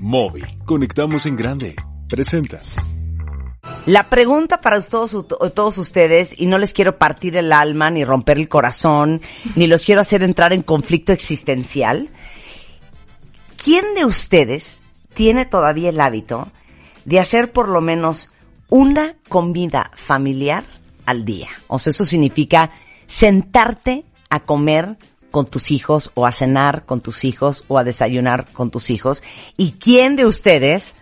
Móvil, conectamos en grande. Presenta. La pregunta para todos, todos ustedes, y no les quiero partir el alma, ni romper el corazón, ni los quiero hacer entrar en conflicto existencial. ¿Quién de ustedes tiene todavía el hábito de hacer por lo menos una comida familiar al día? O sea, eso significa sentarte a comer con tus hijos o a cenar con tus hijos o a desayunar con tus hijos. ¿Y quién de ustedes,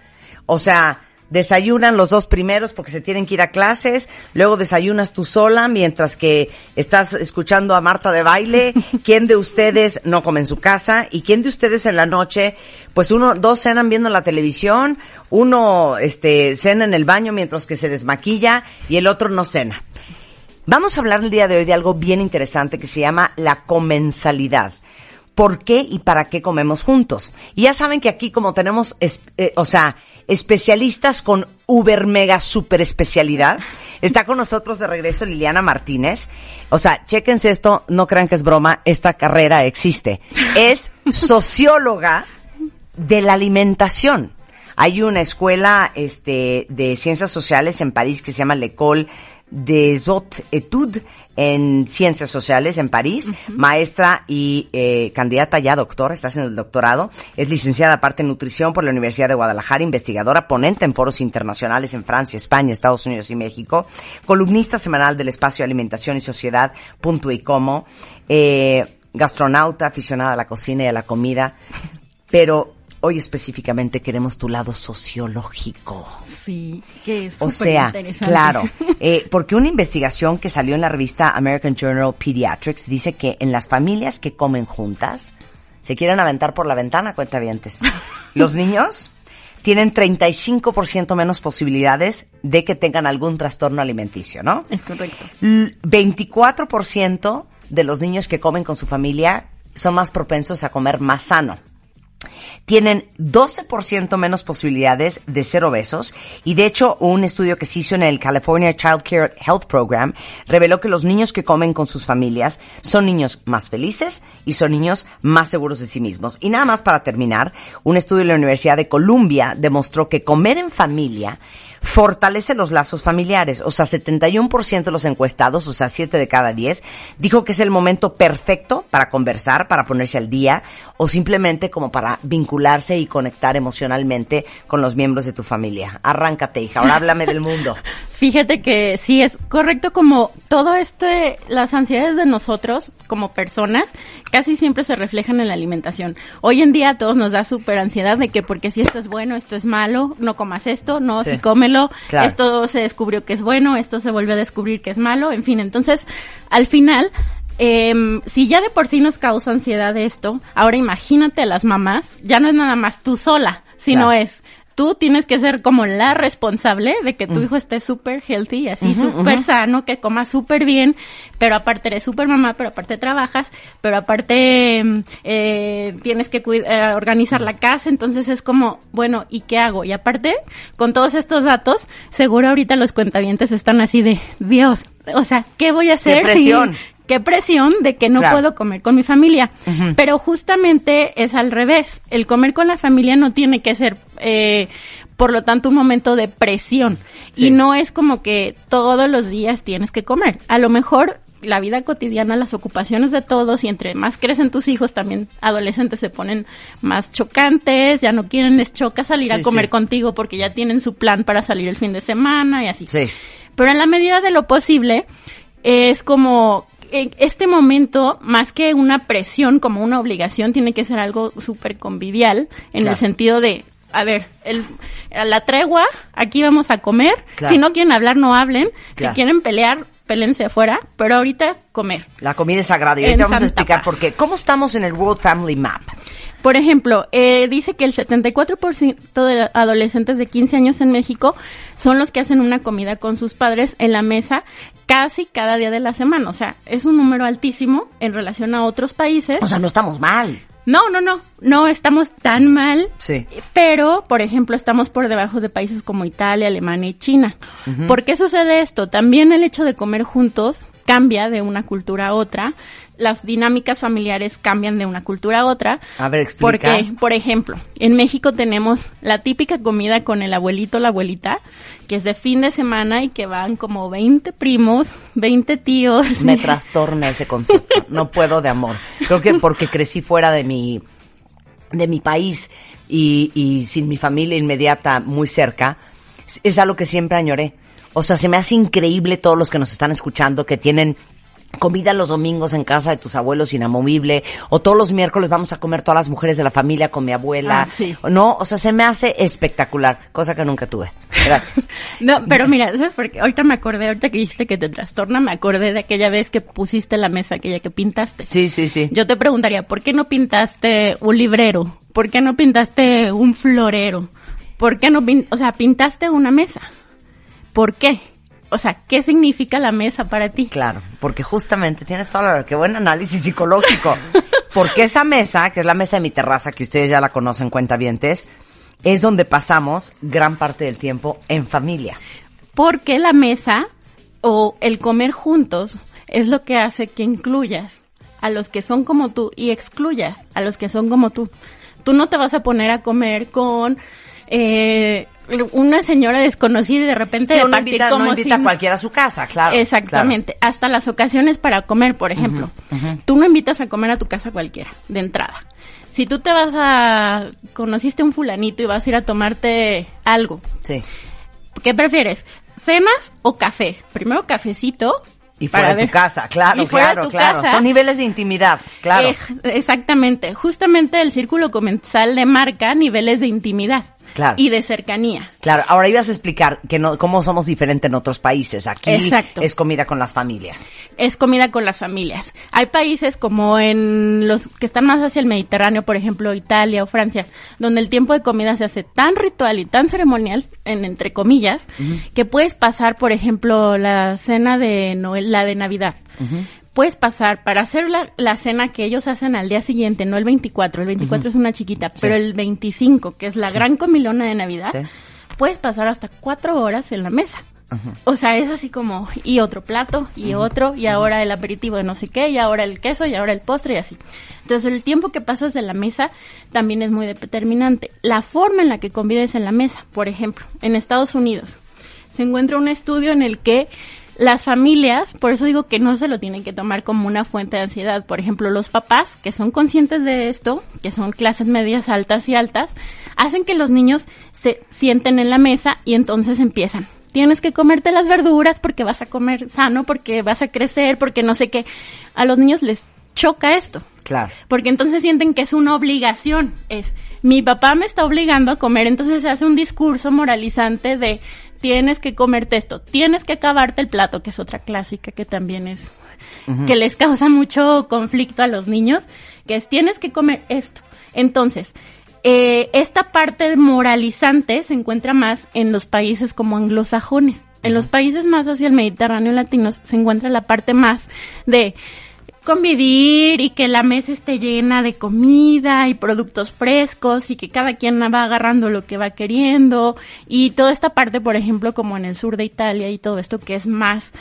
o sea, desayunan los dos primeros porque se tienen que ir a clases, luego desayunas tú sola mientras que estás escuchando a Marta de baile, quién de ustedes no come en su casa y quién de ustedes en la noche, pues uno, dos cenan viendo la televisión, uno este cena en el baño mientras que se desmaquilla y el otro no cena. Vamos a hablar el día de hoy de algo bien interesante que se llama la comensalidad. ¿Por qué y para qué comemos juntos? Y ya saben que aquí como tenemos, eh, o sea, especialistas con uber mega super especialidad. Está con nosotros de regreso Liliana Martínez. O sea, chéquense esto, no crean que es broma, esta carrera existe. Es socióloga de la alimentación. Hay una escuela este, de ciencias sociales en París que se llama L'École des Hautes Études en Ciencias Sociales en París, maestra y eh, candidata ya doctora, está haciendo el doctorado, es licenciada aparte en nutrición por la Universidad de Guadalajara, investigadora, ponente en foros internacionales en Francia, España, Estados Unidos y México, columnista semanal del espacio Alimentación y Sociedad, punto y como, eh, gastronauta, aficionada a la cocina y a la comida, pero hoy específicamente queremos tu lado sociológico. Sí, que es O sea, claro, eh, porque una investigación que salió en la revista American Journal Pediatrics dice que en las familias que comen juntas, se quieren aventar por la ventana, cuenta cuentavientes. Los niños tienen 35% menos posibilidades de que tengan algún trastorno alimenticio, ¿no? Es correcto. 24% de los niños que comen con su familia son más propensos a comer más sano tienen 12% menos posibilidades de ser obesos y de hecho un estudio que se hizo en el California Child Care Health Program reveló que los niños que comen con sus familias son niños más felices y son niños más seguros de sí mismos. Y nada más para terminar, un estudio de la Universidad de Columbia demostró que comer en familia fortalece los lazos familiares. O sea, 71% de los encuestados, o sea, 7 de cada 10, dijo que es el momento perfecto para conversar, para ponerse al día o simplemente como para vincularse y conectar emocionalmente con los miembros de tu familia. Arráncate, hija. Ahora háblame del mundo. Fíjate que sí es correcto como todo este, las ansiedades de nosotros como personas casi siempre se reflejan en la alimentación. Hoy en día a todos nos da súper ansiedad de que porque si esto es bueno, esto es malo, no comas esto, no, si cómelo, esto se descubrió que es bueno, esto se vuelve a descubrir que es malo, en fin, entonces al final eh, si ya de por sí nos causa ansiedad esto, ahora imagínate a las mamás, ya no es nada más tú sola, sino es tú tienes que ser como la responsable de que tu mm. hijo esté súper healthy, así súper sano, que coma súper bien, pero aparte eres súper mamá, pero aparte trabajas, pero aparte em, eh, tienes que eh, organizar la casa, entonces es como, bueno, ¿y qué hago? Y aparte, con todos estos datos, seguro ahorita los cuentavientes están así de, Dios, o sea, ¿qué voy a hacer? presión qué presión de que no puedo comer con mi familia. Pero justamente es al revés. El comer con la familia no tiene que ser, eh, por lo tanto, un momento de presión. Y no es como que todos los días tienes que comer. A lo mejor la vida cotidiana, las ocupaciones de todos y entre más crecen tus hijos, también adolescentes se ponen más chocantes, ya no quieren, les choca salir a comer contigo porque ya tienen su plan para salir el fin de semana y así. Pero en la medida de lo posible, es como este momento, más que una presión como una obligación, tiene que ser algo súper convivial, en el sentido de, a ver, el, la tregua, aquí vamos a comer, si no quieren hablar, no hablen, si quieren pelear, pélense afuera, pero ahorita comer. La comida es sagrada y ahorita vamos a explicar por qué. ¿Cómo estamos en el World Family Map? Por ejemplo, eh, dice que el 74% de adolescentes de 15 años en México son los que hacen una comida con sus padres en la mesa casi cada día de la semana. O sea, es un número altísimo en relación a otros países. O sea, no estamos mal. No, no, no, no estamos tan mal. Sí. Pero, por ejemplo, estamos por debajo de países como Italia, Alemania y China. ¿Por qué sucede esto? También el hecho de comer juntos cambia de una cultura a otra las dinámicas familiares cambian de una cultura a otra. A ver, explica. Porque, por ejemplo, en México tenemos la típica comida con el abuelito, la abuelita, que es de fin de semana y que van como 20 primos, 20 tíos. Me trastorna ese concepto. No puedo de amor. Creo que porque crecí fuera de mi, de mi país y, y sin mi familia inmediata muy cerca, es algo que siempre añoré. O sea, se me hace increíble todos los que nos están escuchando que tienen comida los domingos en casa de tus abuelos inamovible, o todos los miércoles vamos a comer todas las mujeres de la familia con mi abuela. Ah, sí. No, o sea, se me hace espectacular, cosa que nunca tuve. Gracias. No, pero mira, ¿sabes por qué? Ahorita me acordé, ahorita que dijiste que te trastorna, me acordé de aquella vez que pusiste la mesa, aquella que pintaste. Sí, sí, sí. Yo te preguntaría, ¿por qué no pintaste un librero? ¿Por qué no pintaste un florero? ¿Por qué no o sea, pintaste una mesa? ¿Por qué? O sea, ¿qué significa la mesa para ti? Claro, porque justamente tienes toda la... Qué buen análisis psicológico. Porque esa mesa, que es la mesa de mi terraza, que ustedes ya la conocen, cuentavientes, es donde pasamos gran parte del tiempo en familia. Porque la mesa o el comer juntos es lo que hace que incluyas a los que son como tú y excluyas a los que son como tú. Tú no te vas a poner a comer con eh, una señora desconocida y de repente Sí, de partir invita, como no invita si- a cualquiera a su casa, claro. Exactamente. Hasta las ocasiones para comer, por ejemplo. Tú no invitas a comer a tu casa cualquiera, de entrada. Si tú te vas a... conociste un fulanito y vas a ir a tomarte algo. Sí. ¿qué prefieres? ¿Cenas o café? Primero cafecito. Y fuera para de tu casa, claro, y fuera de claro, tu claro. casa. Son niveles de intimidad, claro. Eh, exactamente. Justamente el círculo comensal le marca niveles de intimidad. Claro. Y de cercanía. Claro, ahora ibas a explicar que no, cómo somos diferentes en otros países. Aquí Exacto. es comida con las familias. es comida con las familias. Hay países como en los que están más hacia el Mediterráneo, por ejemplo, Italia o Francia, donde el tiempo de comida se hace tan ritual y tan ceremonial, en entre comillas, que puedes pasar, por ejemplo, la cena de Noel, la de Navidad. Puedes pasar para hacer la, la cena que ellos hacen al día siguiente, no el 24, el 24 es una chiquita, pero el 25, que es la gran comilona de Navidad, Sí. puedes pasar hasta cuatro horas en la mesa. O sea, es así como, y otro plato, y otro, y ahora el aperitivo de no sé qué, y ahora el queso, y ahora el postre, y así. Entonces, el tiempo que pasas de la mesa también es muy determinante. La forma en la que convives en la mesa, por ejemplo, en Estados Unidos, se encuentra un estudio en el que las familias, por eso digo que no se lo tienen que tomar como una fuente de ansiedad. Por ejemplo, los papás que son conscientes de esto, que son clases medias altas y altas, hacen que los niños se sienten en la mesa y entonces empiezan. Tienes que comerte las verduras porque vas a comer sano, porque vas a crecer, porque no sé qué. A los niños les choca esto. Claro. Porque entonces sienten que es una obligación. Es, mi papá me está obligando a comer, entonces se hace un discurso moralizante de tienes que comerte esto, tienes que acabarte el plato, que es otra clásica que también es, que les causa mucho conflicto a los niños, que es tienes que comer esto. Entonces, eh, esta parte moralizante se encuentra más en los países como anglosajones. En los países más hacia el Mediterráneo latinos se encuentra la parte más de convivir y que la mesa esté llena de comida y productos frescos y que cada quien va agarrando lo que va queriendo y toda esta parte, por ejemplo, como en el sur de Italia y todo esto que es más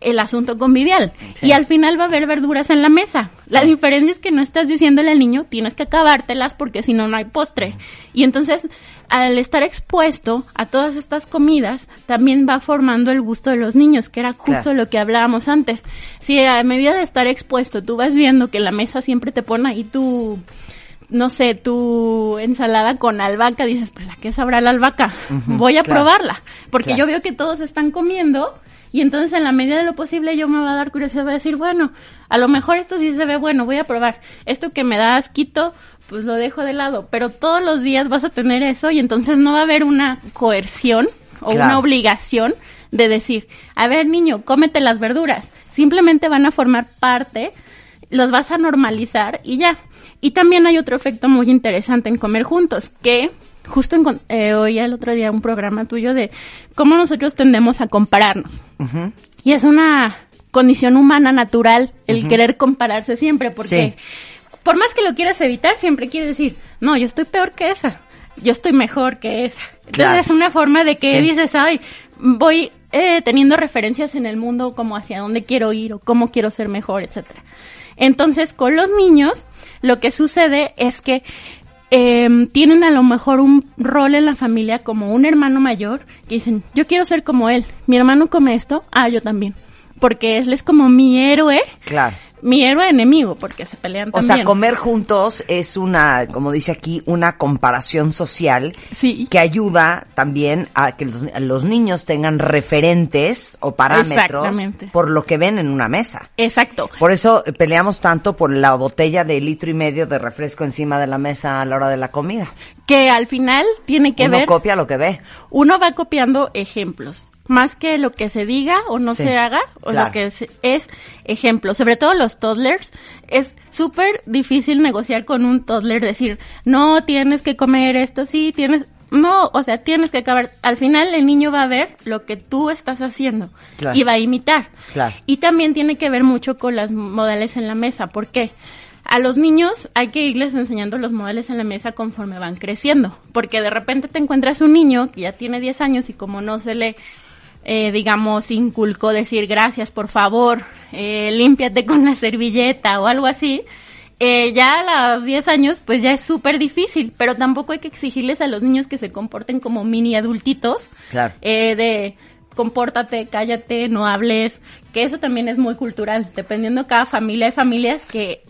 el asunto convivial. Sí. Y al final va a haber verduras en la mesa. La diferencia es que no estás diciéndole al niño, tienes que acabártelas porque si no, no hay postre. Y entonces, al estar expuesto a todas estas comidas, también va formando el gusto de los niños, que era justo Claro. lo que hablábamos antes. Si a medida de estar expuesto, tú vas viendo que la mesa siempre te pone ahí tu no sé, tu ensalada con albahaca, dices, pues a qué sabrá la albahaca, voy a claro. probarla, porque Claro. yo veo que todos están comiendo y entonces en la medida de lo posible yo me va a dar curiosidad, voy a decir, bueno, a lo mejor esto sí se ve bueno, voy a probar. Esto que me da asquito, pues lo dejo de lado, pero todos los días vas a tener eso y entonces no va a haber una coerción o Claro. una obligación de decir, a ver niño, cómete las verduras. Simplemente van a formar parte, los vas a normalizar y ya. Y también hay otro efecto muy interesante en comer juntos, que justo encon- eh, oía el otro día un programa tuyo de cómo nosotros tendemos a compararnos. Y es una condición humana natural el querer compararse siempre, porque por más que lo quieras evitar, siempre quieres decir, no, yo estoy peor que esa, yo estoy mejor que esa. Entonces Claro. es una forma de que Sí. dices, ay, voy eh, teniendo referencias en el mundo como hacia dónde quiero ir o cómo quiero ser mejor, etcétera. Entonces, con los niños, lo que sucede es que eh, tienen a lo mejor un rol en la familia como un hermano mayor que dicen, yo quiero ser como él, mi hermano come esto, ah, yo también, porque él es como mi héroe, Claro. Mi héroe enemigo, porque se pelean O también. sea, comer juntos es una, como dice aquí, una comparación social Sí. que ayuda también a que los, a los niños tengan referentes o parámetros por lo que ven en una mesa. Exacto. Por eso eh, peleamos tanto por la botella de litro y medio de refresco encima de la mesa a la hora de la comida. Que al final tiene que Uno ver, copia lo que ve. uno va copiando ejemplos. Más que lo que se diga o no Sí, se haga, o claro. lo que se- es ejemplo. Sobre todo los toddlers, es súper difícil negociar con un toddler, decir, no, tienes que comer esto, sí, tienes, no, o sea, tienes que acabar. Al final el niño va a ver lo que tú estás haciendo Claro. y va a imitar. Claro. Y también tiene que ver mucho con los modales en la mesa. ¿Por qué? A los niños hay que irles enseñando los modales en la mesa conforme van creciendo. Porque de repente te encuentras un niño que ya tiene 10 años y como no se le, eh, digamos, inculcó decir gracias, por favor, eh, límpiate con la servilleta o algo así, eh, ya a los 10 años pues ya es súper difícil. Pero tampoco hay que exigirles a los niños que se comporten como mini adultitos Claro. eh, de compórtate, cállate, no hables, que eso también es muy cultural, dependiendo cada familia, hay familias que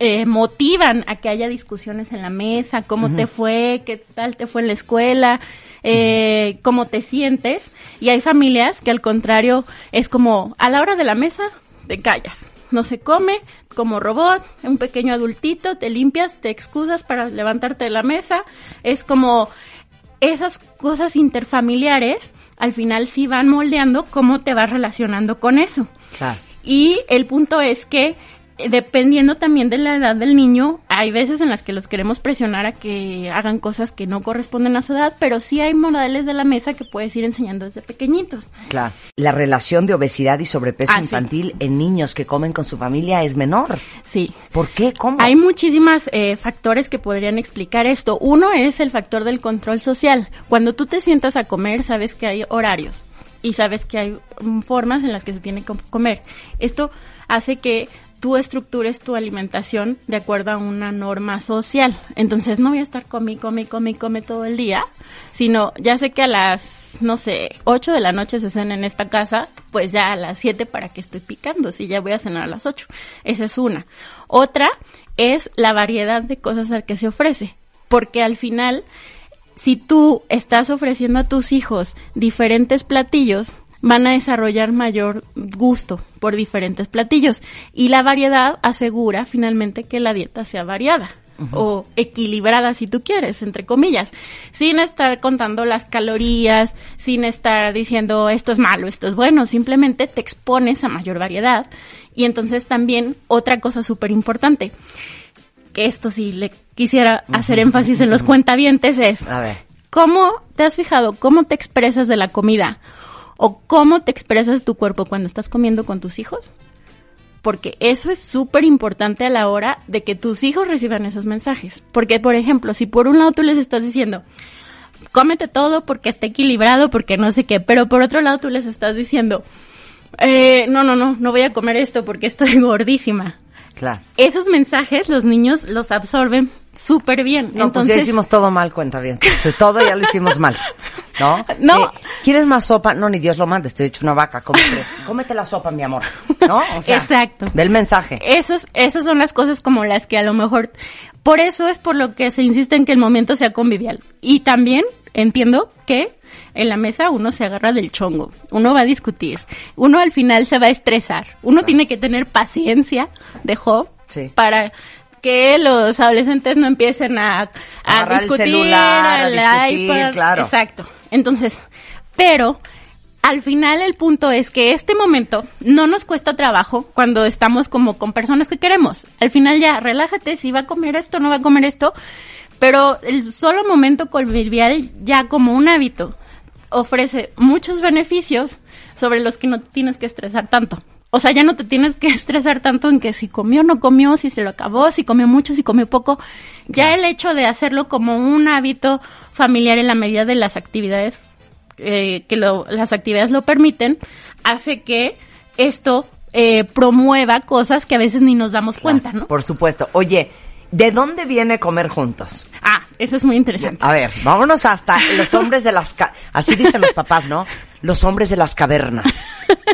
eh, motivan a que haya discusiones en la mesa, cómo te fue, qué tal te fue en la escuela, eh, cómo te sientes, y hay familias que al contrario es como a la hora de la mesa te callas, no se come como robot, un pequeño adultito, te limpias, te excusas para levantarte de la mesa, es como esas cosas interfamiliares al final sí van moldeando cómo te vas relacionando con eso. Claro. Y el punto es que dependiendo también de la edad del niño, hay veces en las que los queremos presionar a que hagan cosas que no corresponden a su edad, pero sí hay modales de la mesa que puedes ir enseñando desde pequeñitos. Claro. La relación de obesidad y sobrepeso Ah, sí. infantil en niños que comen con su familia es menor. Sí. ¿Por qué? ¿Cómo? Hay muchísimas eh, factores que podrían explicar esto. Uno es el factor del control social. Cuando tú te sientas a comer, sabes que hay horarios y sabes que hay formas en las que se tiene que comer. Esto hace que tú estructures tu alimentación de acuerdo a una norma social. Entonces no voy a estar come, come, come, come todo el día, sino ya sé que a las, no sé, 8 de la noche se cena en esta casa, pues ya a las 7 para que estoy picando, si ya voy a cenar a las 8. Esa es una. Otra es la variedad de cosas al que se ofrece, porque al final, si tú estás ofreciendo a tus hijos diferentes platillos, van a desarrollar mayor gusto por diferentes platillos. Y la variedad asegura finalmente que la dieta sea variada o equilibrada si tú quieres, entre comillas, sin estar contando las calorías, sin estar diciendo esto es malo, esto es bueno, simplemente te expones a mayor variedad. Y entonces también otra cosa súper importante, que esto sí le quisiera hacer énfasis en los cuentavientes es A ver. ¿Cómo te has fijado cómo te expresas de la comida? ¿O cómo te expresas tu cuerpo cuando estás comiendo con tus hijos? Porque eso es súper importante a la hora de que tus hijos reciban esos mensajes. Porque, por ejemplo, si por un lado tú les estás diciendo, cómete todo porque está equilibrado, porque no sé qué, pero por otro lado tú les estás diciendo, eh, no, no, no, no voy a comer esto porque estoy gordísima. Claro. Esos mensajes los niños los absorben súper bien. No, pues Entonces, ya hicimos todo mal, cuenta bien. Todo ya lo hicimos mal. ¿No? No. Eh, ¿Quieres más sopa? No, ni Dios lo mande, estoy hecho una vaca. ¿Cómo crees? Cómete la sopa, mi amor. ¿No? O sea, Exacto. Del mensaje. Esos, esas son las cosas como las que a lo mejor, por eso es por lo que se insiste en que el momento sea convivial. Y también entiendo que en la mesa uno se agarra del chongo, uno va a discutir, uno al final se va a estresar, uno tiene que tener paciencia de Job Sí. para que los adolescentes no empiecen a, a Agarrar el discutir, celular, a al discutir, iPad. claro. Exacto. Entonces, pero al final el punto es que este momento no nos cuesta trabajo cuando estamos como con personas que queremos. Al final ya, relájate, si va a comer esto, no va a comer esto, pero el solo momento convivial ya como un hábito ofrece muchos beneficios sobre los que no tienes que estresar tanto. O sea, ya no te tienes que estresar tanto en que si comió o no comió, si se lo acabó, si comió mucho, si comió poco. Ya el hecho de hacerlo como un hábito familiar en la medida de las actividades eh, que lo- las actividades lo permiten, hace que esto eh, promueva cosas que a veces ni nos damos cuenta, ¿no? Por supuesto. Oye, ¿de dónde viene comer juntos? Ah, eso es muy interesante. A ver, vámonos hasta los hombres de las... ca- Así dicen los papás, ¿no? Los hombres de las cavernas.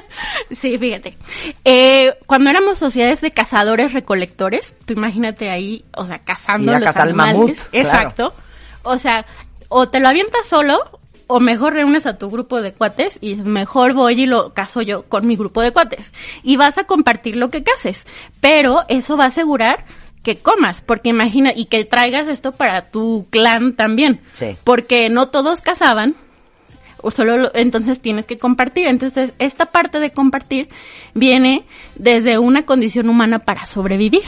Sí, fíjate. Eh, cuando éramos sociedades de cazadores recolectores, tú imagínate ahí, o sea, cazando a los cazar el animales. mamut, claro. Exacto. O sea, o te lo avientas solo, o mejor reúnes a tu grupo de cuates y mejor voy y lo cazo yo con mi grupo de cuates. Y vas a compartir lo que cases. Pero eso va a asegurar que comas, porque imagina, y que traigas esto para tu clan también. Sí. Porque no todos cazaban, o solo lo- entonces tienes que compartir. Entonces, esta parte de compartir viene desde una condición humana para sobrevivir.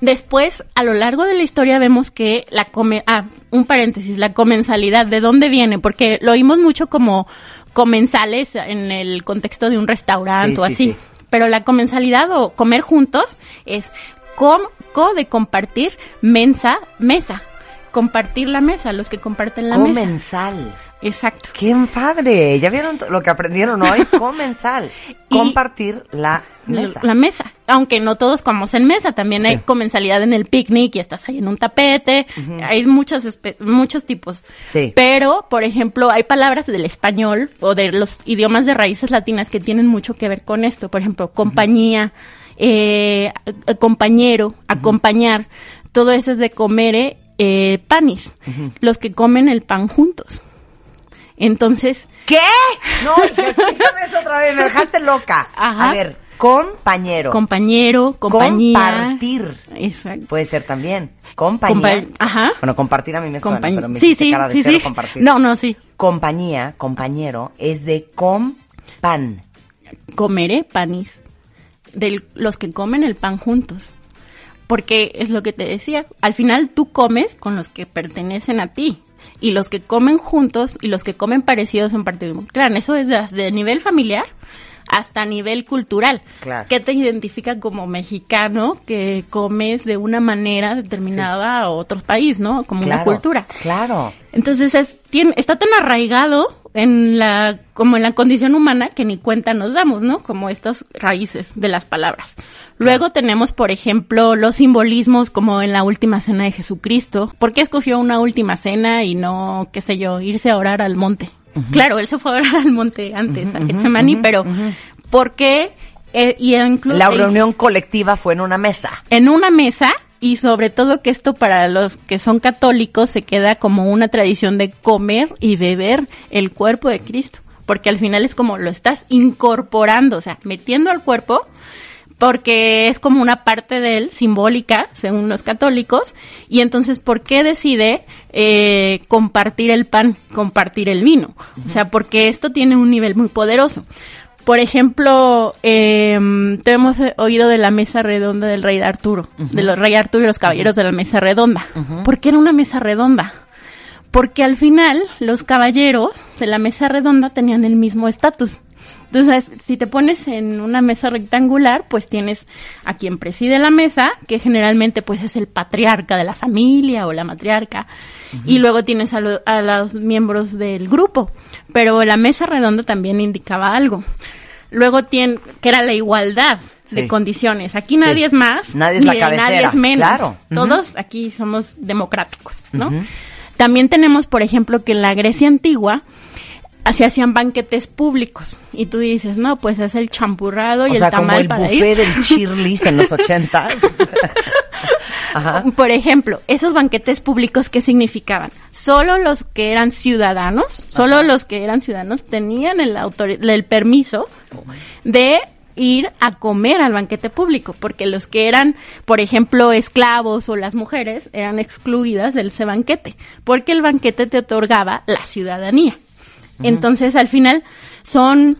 Después, a lo largo de la historia vemos que la come, ah, un paréntesis, la comensalidad, ¿de dónde viene? Porque lo oímos mucho como comensales en el contexto de un restaurante Sí, o sí, así. sí. Pero la comensalidad o comer juntos es com, co de compartir, mensa, mesa. Compartir la mesa, los que comparten la mesa. Comensal. Exacto. ¡Qué padre! ¿Ya vieron lo que aprendieron hoy? Comensal. Compartir la mesa. La mesa. Aunque no todos comemos en mesa, también Sí. hay comensalidad en el picnic y estás ahí en un tapete. Hay muchos, espe- muchos tipos. Sí. Pero, por ejemplo, hay palabras del español o de los idiomas de raíces latinas que tienen mucho que ver con esto. Por ejemplo, compañía, eh, compañero, acompañar. Todo eso es de comer eh, panis. Los que comen el pan juntos. Entonces, ¿Qué? No, explícame eso otra vez, me dejaste loca. Ajá. A ver, compañero. compañero, compañía. Compartir. Exacto. Puede ser también. Compañía. Compa- Ajá. Bueno, compartir a mí me suena, Compañ- pero me sí, hiciste sí, cara de sí, cero sí. compartir. No, no, sí. Compañía, compañero, es de compan. Comeré panis. De los que comen el pan juntos. Porque es lo que te decía. Al final tú comes con los que pertenecen a ti. Y los que comen juntos y los que comen parecidos son parte de un clan. Eso es desde nivel familiar hasta nivel cultural. Claro. ¿Qué te identifica como mexicano que comes de una manera determinada a otro país, ¿no? Como Claro, una cultura. Claro. Entonces es, tiene, está tan arraigado en la, como en la condición humana que ni cuenta nos damos, ¿no? Como estas raíces de las palabras. Luego tenemos, por ejemplo, los simbolismos como en la última cena de Jesucristo. ¿Por qué escogió una última cena y no, qué sé yo, irse a orar al monte? Claro, él se fue a orar al monte antes, a Getsemaní, pero ¿por qué? Eh, y incluso La reunión colectiva fue en una mesa. en una mesa y sobre todo que esto para los que son católicos se queda como una tradición de comer y beber el cuerpo de Cristo, porque al final es como lo estás incorporando, o sea, metiendo al cuerpo porque es como una parte de él simbólica, según los católicos, y entonces, ¿por qué decide eh, compartir el pan, compartir el vino? O sea, porque esto tiene un nivel muy poderoso. Por ejemplo, eh, te hemos oído de la mesa redonda del rey Arturo, de los rey Arturo y los caballeros de la mesa redonda. ¿Por qué era una mesa redonda? Porque al final los caballeros de la mesa redonda tenían el mismo estatus. Entonces, si te pones en una mesa rectangular, pues tienes a quien preside la mesa, que generalmente pues es el patriarca de la familia o la matriarca, y luego tienes a, lo- a los miembros del grupo. Pero la mesa redonda también indicaba algo. Luego tiene, que era la igualdad Sí. de condiciones. Aquí Sí. nadie es más, Nadie es la cabecera, nadie es menos. claro. Todos aquí somos democráticos, ¿no? También tenemos, por ejemplo, que en la Grecia antigua se hacían banquetes públicos y tú dices, no, pues es el champurrado y sea, el como tamal el para buffet ir. del Chirlis en los ochentas. Ajá. Por ejemplo, esos banquetes públicos, ¿qué significaban? Solo los que eran ciudadanos, solo los que eran ciudadanos tenían el, autori- el permiso de ir a comer al banquete público, porque los que eran, por ejemplo, esclavos o las mujeres eran excluidas de ese banquete, porque el banquete te otorgaba la ciudadanía. Entonces, al final, son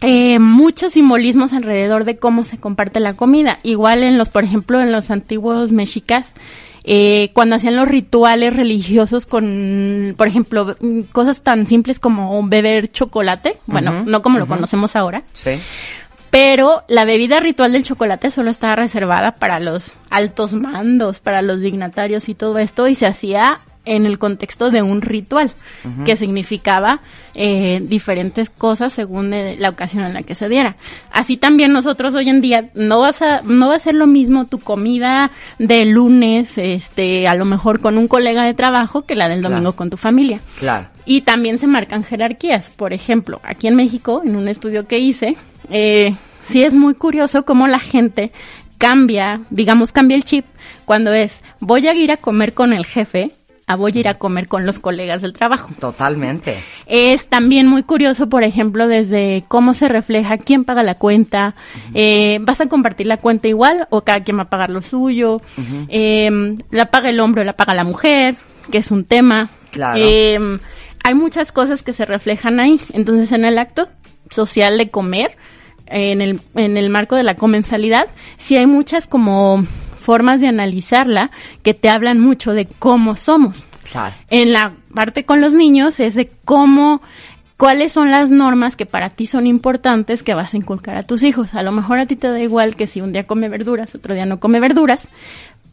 eh, muchos simbolismos alrededor de cómo se comparte la comida. Igual en los, por ejemplo, en los antiguos mexicas, eh, cuando hacían los rituales religiosos con, por ejemplo, cosas tan simples como beber chocolate, bueno, no como lo conocemos ahora, Sí. pero la bebida ritual del chocolate solo estaba reservada para los altos mandos, para los dignatarios y todo esto, y se hacía en el contexto de un ritual que significaba eh, diferentes cosas según eh, la ocasión en la que se diera. Así también nosotros hoy en día no vas a no va a ser lo mismo tu comida de lunes, este, a lo mejor con un colega de trabajo que la del domingo con tu familia. Claro. Y también se marcan jerarquías. Por ejemplo, aquí en México, en un estudio que hice, eh, sí es muy curioso cómo la gente cambia, digamos, cambia el chip cuando es voy a ir a comer con el jefe a voy a ir a comer con los colegas del trabajo. Totalmente. Es también muy curioso, por ejemplo, desde cómo se refleja quién paga la cuenta, eh, vas a compartir la cuenta igual o cada quien va a pagar lo suyo, eh, la paga el hombre o la paga la mujer, que es un tema. Claro. Eh, hay muchas cosas que se reflejan ahí. Entonces, en el acto social de comer, en el, en el marco de la comensalidad, sí hay muchas como formas de analizarla que te hablan mucho de cómo somos. Claro. En la parte con los niños es de cómo, cuáles son las normas que para ti son importantes que vas a inculcar a tus hijos. A lo mejor a ti te da igual que si un día come verduras, otro día no come verduras,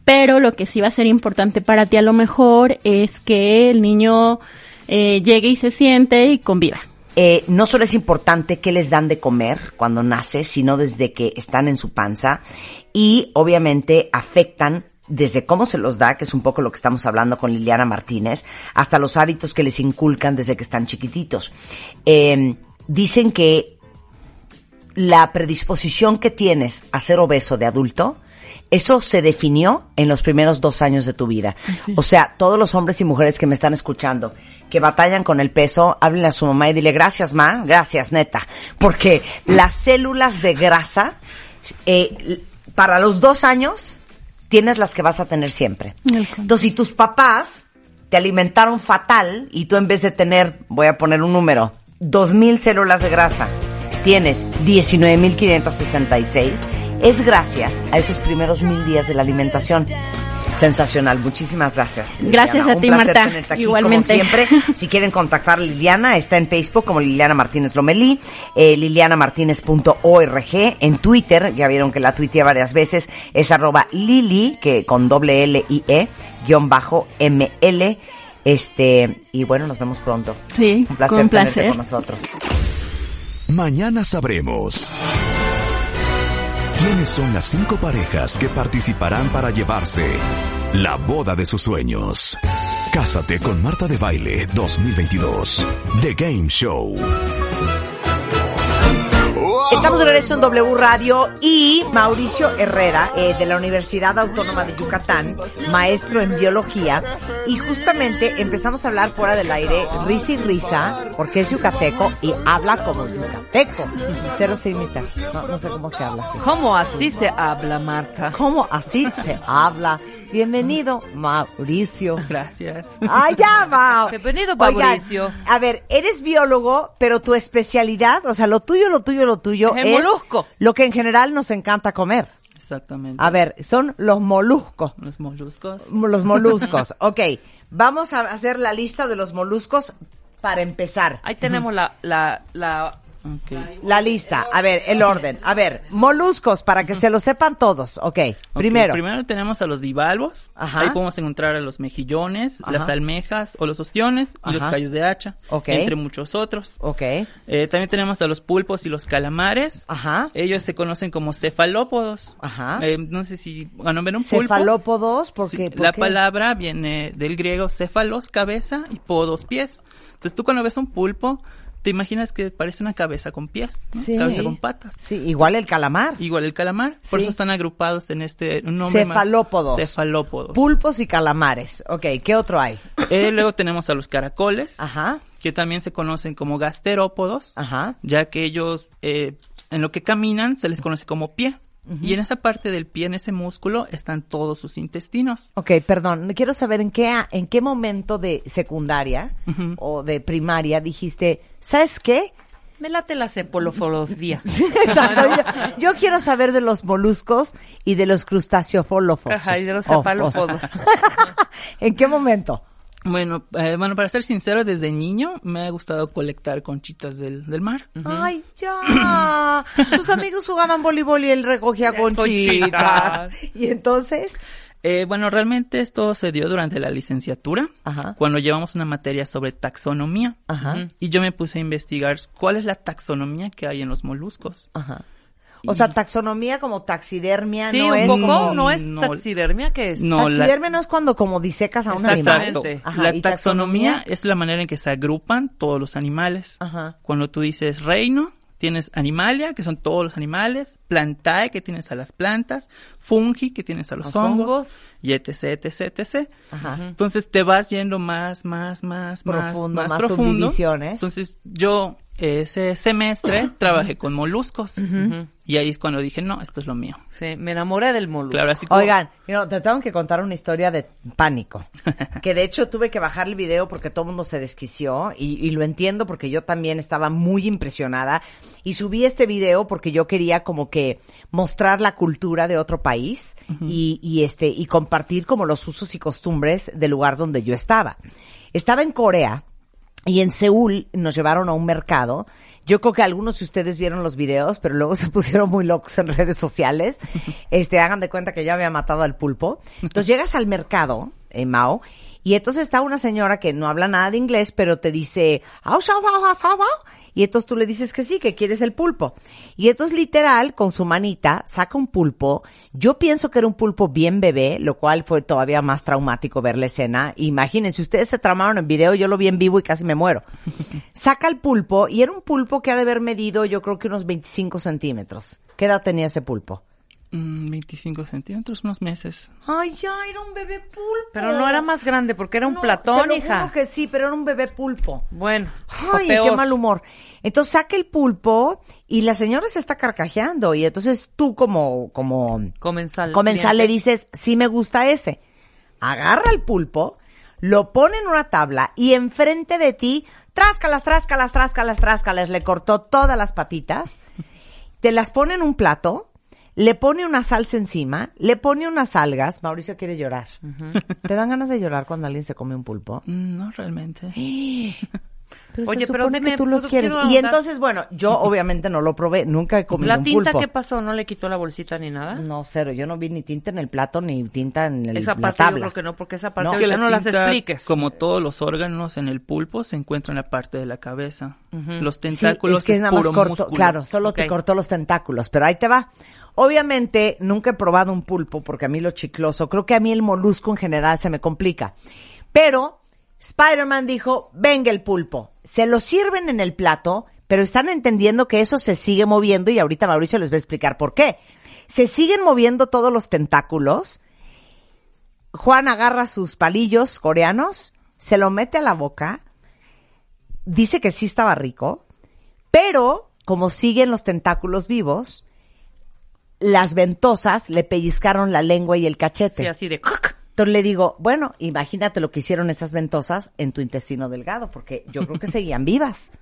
pero lo que sí va a ser importante para ti a lo mejor es que el niño eh, llegue y se siente y conviva. Eh, no solo es importante qué les dan de comer cuando nace, sino desde que están en su panza y obviamente afectan desde cómo se los da, que es un poco lo que estamos hablando con Liliana Martínez, hasta los hábitos que les inculcan desde que están chiquititos. Eh, dicen que la predisposición que tienes a ser obeso de adulto, eso se definió en los primeros dos años de tu vida. O sea, todos los hombres y mujeres que me están escuchando, que batallan con el peso, háblenle a su mamá y dile gracias, ma, gracias, neta. Porque las células de grasa, eh, para los dos años, tienes las que vas a tener siempre. Entonces, si tus papás te alimentaron fatal y tú en vez de tener, voy a poner un número, dos mil células de grasa, tienes 19.566, es gracias a esos primeros mil días de la alimentación. Sensacional, muchísimas gracias. Gracias Liliana. a Un ti, placer Marta. tenerte aquí, Igualmente. Como siempre, si quieren contactar a Liliana, está en Facebook como Liliana Martínez Lomelí, eh, lilianamartinez.org, en Twitter, ya vieron que la tuiteé varias veces, es arroba lili, que con doble L I E, guion bajo ML, este, y bueno, nos vemos pronto. Sí, un placer con tenerte placer. con nosotros. Mañana sabremos quiénes son las cinco parejas que participarán para llevarse la boda de sus sueños. Cásate con Marta de Baile 2022. The Game Show. Estamos de regreso en W Radio y Mauricio Herrera, eh, de la Universidad Autónoma de Yucatán, maestro en biología, y justamente empezamos a hablar fuera del aire, risa y risa, porque es yucateco y habla como yucateco. Cero se imita. No, no sé cómo se habla así. ¿Cómo así se habla, Marta? ¿Cómo así se habla? Bienvenido, Mauricio. Gracias. ¡Ay, ya, Mau! Bienvenido, Oigan, Mauricio. a ver, eres biólogo, pero tu especialidad, o sea, lo tuyo, lo tuyo, lo tuyo Es el molusco. lo que en general nos encanta comer. Exactamente. A ver, son los moluscos. Los moluscos. Los moluscos. ok, vamos a hacer la lista de los moluscos para empezar. Ahí tenemos la, la, la, Ok. La lista. A ver, el orden. A ver, moluscos, para que se lo sepan todos. Ok, Ok, primero. Primero tenemos a los bivalvos. Ajá. Ahí podemos encontrar a los mejillones, Ajá. las almejas o los ostiones y los callos de hacha. Ok. Entre muchos otros. Ok, Eh, también tenemos a los pulpos y los calamares. ajá. Ellos se conocen como cefalópodos. Ajá. Eh, no sé si van a ver un pulpo. Cefalópodos, porque Sí, la palabra viene del griego cefalos, cabeza, y podos, pies. Entonces tú cuando ves un pulpo, te imaginas que parece una cabeza con pies, ¿no? Sí. cabeza con patas. Sí, igual el calamar. Igual el calamar, por Sí. eso están agrupados en este un nombre más- Cefalópodos. Cefalópodos. Pulpos y calamares. Ok, ¿qué otro hay? Eh, luego tenemos a los caracoles, Ajá, que también se conocen como gasterópodos, ajá. ya que ellos eh, en lo que caminan se les conoce como pie. Y en esa parte del pie, en ese músculo, están todos sus intestinos. Ok, perdón, quiero saber en qué, en qué momento de secundaria o de primaria dijiste, ¿sabes qué? me late la cepolofología. Exacto, yo, yo quiero saber de los moluscos y de los crustáceofólofos. Ajá, y de los cefalópodos. ¿En qué momento? Bueno, eh, bueno, para ser sincero, desde niño me ha gustado colectar conchitas del, del mar. Ay, ya. Sus amigos jugaban voleibol y él recogía conchitas. Conchitas. Y entonces, Eh, bueno, realmente esto se dio durante la licenciatura, Ajá. cuando llevamos una materia sobre taxonomía. Ajá. Y yo me puse a investigar cuál es la taxonomía que hay en los moluscos. Ajá. O sea, taxonomía como taxidermia Sí, no un es poco, como... no es no- taxidermia, ¿qué es? No, la- taxidermia no es cuando como disecas a un animal. Exactamente. Ajá, la ¿y taxonomía es la manera en que se agrupan todos los animales. Ajá. Cuando tú dices reino, tienes animalia, que son todos los animales, plantae, que tienes a las plantas, fungi, que tienes a los, Los hongos, hongos. y etc, etc, etc. Ajá. Entonces te vas yendo más, más, más, Profundo, más, más profundo. subdivisiones. Entonces yo ese semestre trabajé con moluscos. Y ahí es cuando dije, no, esto es lo mío. Sí, me enamoré del molusco. Claro, así como- Oigan, no, te tengo que contar una historia de pánico. Que de hecho tuve que bajar el video porque todo el mundo se desquició y, y lo entiendo porque yo también estaba muy impresionada. Y subí este video porque yo quería como que mostrar la cultura de otro país y, y este, y compartir como los usos y costumbres del lugar donde yo estaba. Estaba en Corea y en Seúl nos llevaron a un mercado. Yo creo que algunos de ustedes vieron los videos, pero luego se pusieron muy locos en redes sociales. Este, hagan de cuenta que ya había matado al pulpo. Entonces llegas al mercado, eh, Mao, y entonces está una señora que no habla nada de inglés, pero te dice, "Au, shao, au, au, shao, au". y entonces tú le dices que sí, que quieres el pulpo. Y entonces literal, con su manita, saca un pulpo. Yo pienso que era un pulpo bien bebé, lo cual fue todavía más traumático ver la escena. Imagínense, ustedes se tramaron en video, yo lo vi en vivo y casi me muero. Saca el pulpo y era un pulpo que ha de haber medido yo creo que unos 25 centímetros. ¿Qué edad tenía ese pulpo? Mm, 25 centímetros, unos meses. Ay, ya, era un bebé pulpo. Pero no era más grande porque era un No, platón, te lo hija. juro que sí, pero era un bebé pulpo. Bueno, Ay, qué mal humor. Entonces saca el pulpo y la señora se está carcajeando y entonces tú como, como Comensal. comensal le dices, sí me gusta ese. Agarra el pulpo, lo pone en una tabla y enfrente de ti, tráscalas, tráscalas, tráscalas, tráscalas, le cortó todas las patitas, te las pone en un plato, le pone una salsa encima, le pone unas algas, Mauricio quiere llorar. ¿Te dan ganas de llorar cuando alguien se come un pulpo? Mm, No realmente. Pero Oye, se pero supone dime, que tú los ¿puedo- quieres. Y entonces, bueno, yo obviamente no lo probé, nunca he comido ¿La un tinta pulpo. qué pasó? ¿No le quitó la bolsita ni nada? No, cero, yo no vi ni tinta en el plato ni tinta en el, esa la parte yo tabla. creo que no, porque esa parte No. Que la no las expliques. Como todos los órganos en el pulpo, se encuentra en la parte de la cabeza. Los Sí, tentáculos es que es nada más corto, músculo. claro, solo te cortó los tentáculos, pero ahí te va. Obviamente, nunca he probado un pulpo porque a mí lo chicloso, creo que a mí el molusco en general se me complica. Pero Spider-Man dijo, venga el pulpo. Se lo sirven en el plato, pero están entendiendo que eso se sigue moviendo y ahorita Mauricio les va a explicar por qué. Se siguen moviendo todos los tentáculos. Juan agarra sus palillos coreanos, se lo mete a la boca, dice que sí estaba rico, pero como siguen los tentáculos vivos, las ventosas le pellizcaron la lengua y el cachete. Sí, así de... Entonces le digo, bueno, imagínate lo que hicieron esas ventosas en tu intestino delgado, porque yo creo que seguían vivas.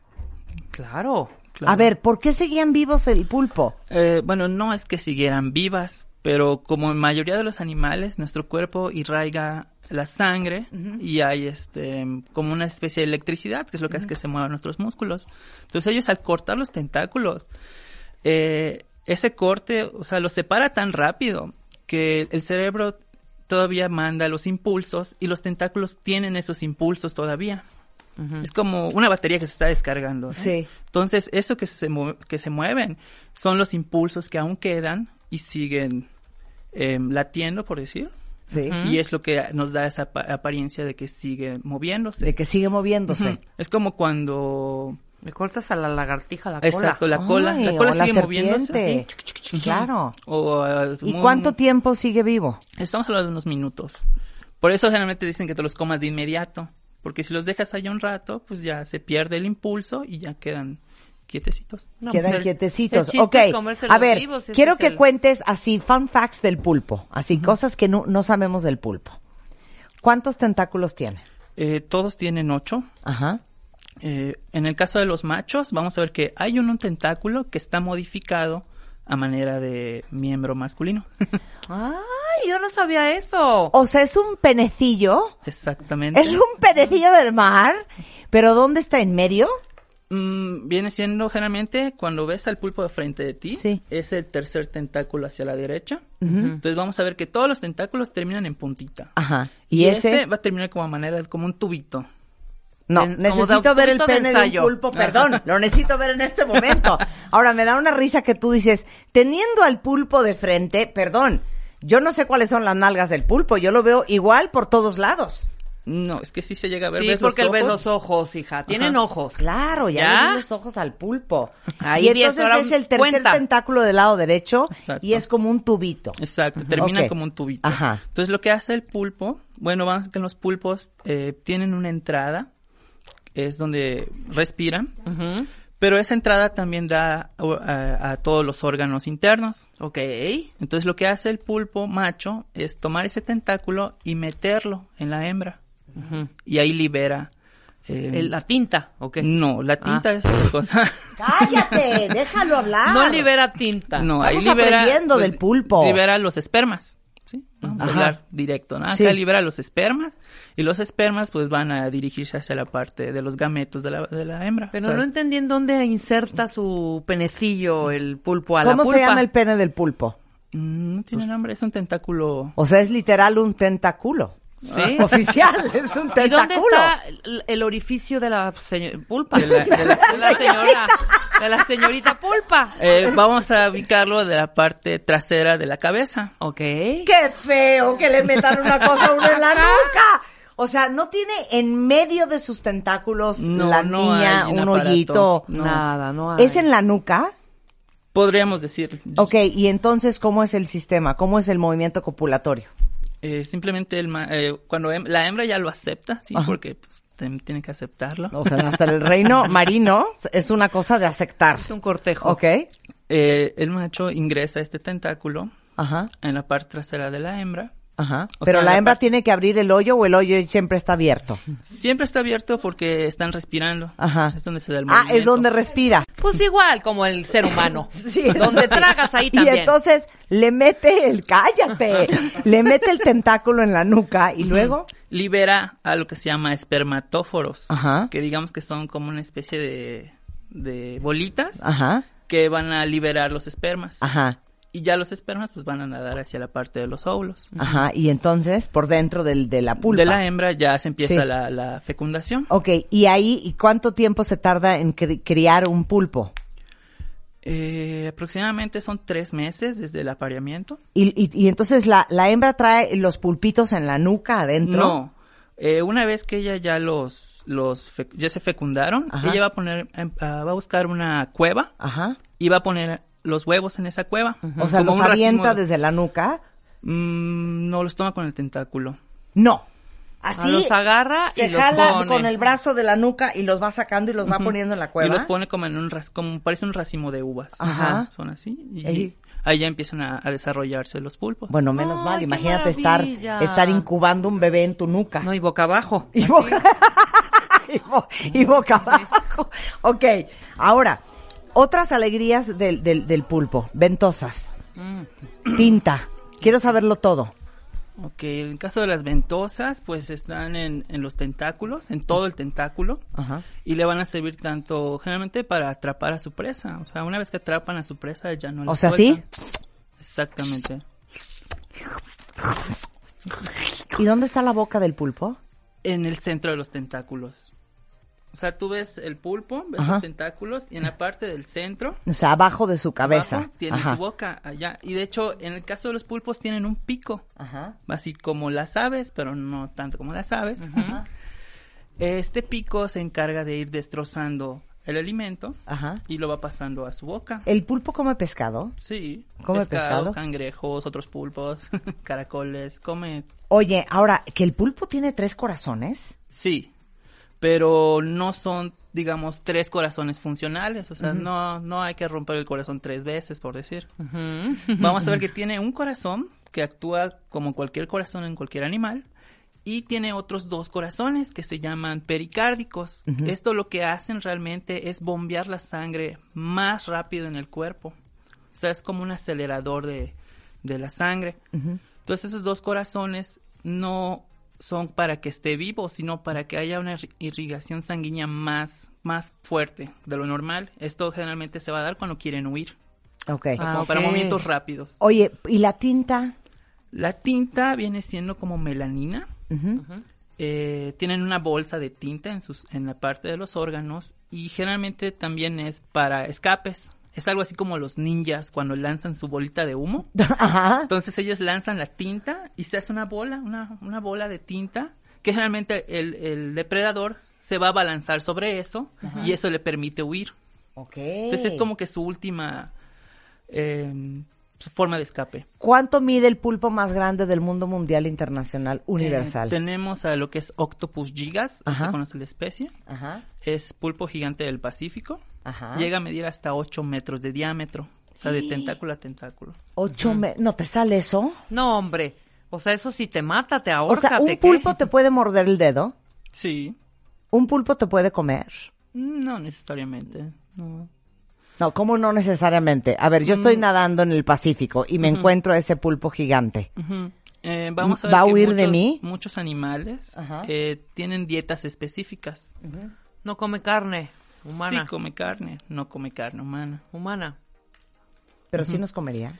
Claro. Claro. A ver, ¿por qué seguían vivos el pulpo? Eh, bueno, no es que siguieran vivas, pero como en mayoría de los animales, nuestro cuerpo irraiga la sangre y hay este como una especie de electricidad, que es lo que hace que se muevan nuestros músculos. Entonces ellos al cortar los tentáculos, eh, ese corte, o sea, los separa tan rápido que el cerebro todavía manda los impulsos y los tentáculos tienen esos impulsos todavía. Es como una batería que se está descargando. ¿no? Sí. Entonces, eso que se, que se mueven son los impulsos que aún quedan y siguen eh, latiendo, por decir. Sí. Y es lo que nos da esa apa- apariencia de que sigue moviéndose. De que sigue moviéndose. Ujú. Es como cuando... Me cortas a la lagartija la cola. Exacto, la cola. Ay, la cola o la sigue moviéndose. serpiente. así. Claro. O, eh, ¿Y muy- cuánto tiempo sigue vivo? Estamos hablando de unos minutos. Por eso generalmente dicen que te los comas de inmediato. Porque si los dejas allá un rato, pues ya se pierde el impulso y ya quedan quietecitos. No, Quedan pues el- quietecitos. el ok. A ver, vivos, quiero que el- cuentes así fun facts del pulpo. Así, cosas que no, no sabemos del pulpo. ¿Cuántos tentáculos tiene? Eh, todos tienen ocho. Ajá. Eh, en el caso de los machos, vamos a ver que hay un, un tentáculo que está modificado a manera de miembro masculino. Ay, yo no sabía eso. O sea, es un penecillo. Exactamente. Es un penecillo del mar. Pero ¿dónde está? ¿En medio? Mm, viene siendo generalmente cuando ves al pulpo de frente de ti, Sí. es el tercer tentáculo hacia la derecha. Entonces vamos a ver que todos los tentáculos terminan en puntita. Ajá. Y, ese, va a terminar como a manera, como un tubito. No, en- necesito ver el tubito de pene de un pulpo, perdón, lo necesito ver en este momento. Ahora, me da una risa que tú dices, teniendo al pulpo de frente, perdón, yo no sé cuáles son las nalgas del pulpo, yo lo veo igual por todos lados. No, es que sí se llega a ver. Sí, ¿ves porque él ve los ojos, hija. Tienen Ajá. ojos. Claro, ya, ¿Ya? le los ojos al pulpo. Ahí y entonces ahora es el tercer cuenta. tentáculo del lado derecho Exacto. y es como un tubito. Exacto, termina como un tubito. Ajá. Entonces lo que hace el pulpo, bueno, vamos a que los pulpos eh, tienen una entrada, es donde respiran, pero esa entrada también da uh, a, a todos los órganos internos. Ok. Entonces lo que hace el pulpo macho es tomar ese tentáculo y meterlo en la hembra y ahí libera. eh, la tinta, ok. No, la tinta Ah. es otra cosa. Cállate, déjalo hablar. No libera tinta. No, ahí libera. pues, aprendiendo del pulpo. Libera los espermas. ¿Sí? Vamos a hablar directo, ¿no? Acá Sí. libera los espermas y los espermas pues van a dirigirse hacia la parte de los gametos de la, de la hembra. Pero no entendí en dónde inserta su penecillo el pulpo a la ¿Cómo pulpa. se llama el pene del pulpo? mm, No tiene nombre, es un tentáculo. O sea, es literal un tentáculo. ¿Sí? Oficial, es un ¿Y dónde tentáculo. está el, orificio de la señor- pulpa? De la- de la- De la señora, de la señorita pulpa. Eh, vamos a ubicarlo de la parte trasera de la cabeza. Ok. ¡Qué feo que le metan una cosa a uno en la nuca! O sea, ¿no tiene en medio de sus tentáculos No, la no niña hay un hoyito? No. Nada, no hay. ¿Es en la nuca? Podríamos decir. Ok, y entonces, ¿cómo es el sistema? ¿Cómo es el movimiento copulatorio? Eh, simplemente el ma- eh, cuando hem- la hembra ya lo acepta, sí, Ajá. porque pues, tiene que aceptarlo. O sea, hasta el reino marino es una cosa de aceptar. Es un cortejo. ¿Ok? Eh, el macho ingresa este tentáculo Ajá, en la parte trasera de la hembra. Ajá. Pero sea, la la hembra tiene que abrir el hoyo o el hoyo siempre está abierto. Siempre está abierto porque están respirando. Ajá. Es donde se da el Ah, movimiento. es donde respira. Pues igual como el ser humano. Sí, Donde tragas ahí Y también. entonces le mete el, cállate, le mete el tentáculo en la nuca y luego, Libera a lo que se llama espermatóforos. Ajá. Que digamos que son como una especie de, de bolitas ajá, que van a liberar los espermas. ajá, Y ya los espermas pues van a nadar hacia la parte de los óvulos. ajá, y entonces por dentro del, de la pulpa. De la hembra ya se empieza Sí. la, la fecundación. Ok, y ahí, ¿y cuánto tiempo se tarda en cri- criar un pulpo? Eh, aproximadamente son tres meses desde el apareamiento. Y, y, y entonces la, la hembra trae los pulpitos en la nuca adentro. No. Eh, una vez que ella ya los, los ya se fecundaron, Ajá. ella va a poner, em, ah, va a buscar una cueva Ajá. y va a poner los huevos en esa cueva. O sea, Como los avienta de- desde la nuca. Mm, no, los toma con el tentáculo. No. Ah, Así los agarra se y los jala pone. con el brazo de la nuca y los va sacando y los va poniendo en la cueva. Y los pone como en un ras- como parece un racimo de uvas. Ajá. Son así. Y Ey. ahí ya empiezan a, a desarrollarse los pulpos. Bueno, menos Ay, mal, imagínate estar, estar incubando un bebé en tu nuca. No, y boca abajo. Y boca, y, bo- y boca abajo. Ok, ahora, otras alegrías del, del, del pulpo. Ventosas, Mm. tinta. Quiero saberlo todo. Ok, en el caso de las ventosas, pues están en, en los tentáculos, en todo el tentáculo. Ajá. Y le van a servir tanto, generalmente, para atrapar a su presa. O sea, una vez que atrapan a su presa, ya no la O sea, ¿sí? Exactamente. ¿Y dónde está la boca del pulpo? En el centro de los tentáculos. O sea, tú ves el pulpo, ves Ajá. los tentáculos, y en la parte del centro, O sea, abajo de su cabeza. abajo, tiene Ajá. su boca allá. Y de hecho, en el caso de los pulpos, tienen un pico. Ajá. Así como las aves, pero no tanto como las aves. Este pico se encarga de ir destrozando el alimento Ajá. y lo va pasando a su boca. ¿El pulpo come pescado? Sí. ¿Come pescado? Cangrejos, otros pulpos, caracoles, come. Oye, ahora, ¿que el pulpo tiene tres corazones? Sí. Pero no son, digamos, tres corazones funcionales. O sea, no, no hay que romper el corazón tres veces, por decir. Vamos a ver que tiene un corazón que actúa como cualquier corazón en cualquier animal y tiene otros dos corazones que se llaman pericárdicos. Esto lo que hacen realmente es bombear la sangre más rápido en el cuerpo. O sea, es como un acelerador de, de la sangre. Entonces esos dos corazones no son para que esté vivo, sino para que haya una irri- irrigación sanguínea más, más fuerte de lo normal. Esto generalmente se va a dar cuando quieren huir, Ok. Ah, como para movimientos rápidos. Oye, ¿y la tinta? La tinta viene siendo como melanina. Eh, tienen una bolsa de tinta en, sus, en la parte de los órganos y generalmente también es para escapes. Es algo así como los ninjas cuando lanzan su bolita de humo. Ajá. Entonces ellos lanzan la tinta y se hace una bola, una, una bola de tinta que generalmente el, el depredador se va a balanzar sobre eso y eso le permite huir. Ok. Entonces es como que su última eh, su forma de escape. ¿Cuánto mide el pulpo más grande del mundo mundial internacional universal? Eh, tenemos a lo que es Octopus gigas, Ajá. se conoce la especie. Ajá. Es pulpo gigante del Pacífico. Ajá. Llega a medir hasta 8 metros de diámetro. O sea, de tentáculo a tentáculo. Ocho me- ¿No te sale eso? No, hombre. O sea, eso sí te mata, te O ahorca, sea, un qué. pulpo te puede morder el dedo. Sí. Un pulpo te puede comer. No necesariamente. No. No, ¿cómo no necesariamente? A ver, yo estoy Mm. nadando en el Pacífico y me encuentro a ese pulpo gigante. Eh, vamos a ver ¿Va a huir de mí? Muchos animales eh, tienen dietas específicas. No come carne humana. Sí come carne, no come carne humana. Humana. Pero sí nos comería.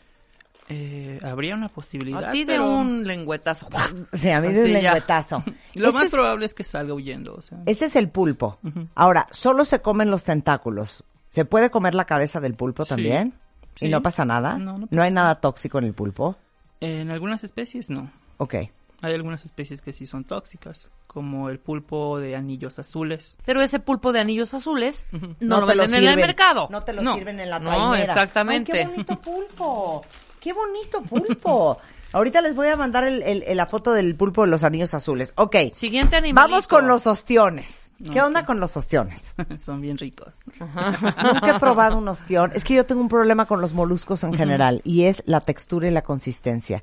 Eh, habría una posibilidad. A ti de pero un lengüetazo. Sí, a mí de un lengüetazo. Lo más es- probable es que salga huyendo. O sea. Ese es el pulpo. Ahora, solo se comen los tentáculos. ¿Se puede comer la cabeza del pulpo Sí. también? ¿Y no pasa nada? No, no ¿No hay nada tóxico en el pulpo? En algunas especies no. Ok. Hay algunas especies que sí son tóxicas, como el pulpo de anillos azules. Pero ese pulpo de anillos azules no, No lo te lo venden en el mercado. No te lo No. sirven en la No, trainera. exactamente. Ay, qué bonito pulpo. Qué bonito pulpo. Ahorita les voy a mandar el- el- el- la foto del pulpo de los anillos azules. Ok. Siguiente animal. Vamos con los ostiones. ¿Qué onda con los ostiones? son bien ricos. Nunca he probado un ostión. Es que yo tengo un problema con los moluscos en general y es la textura y la consistencia.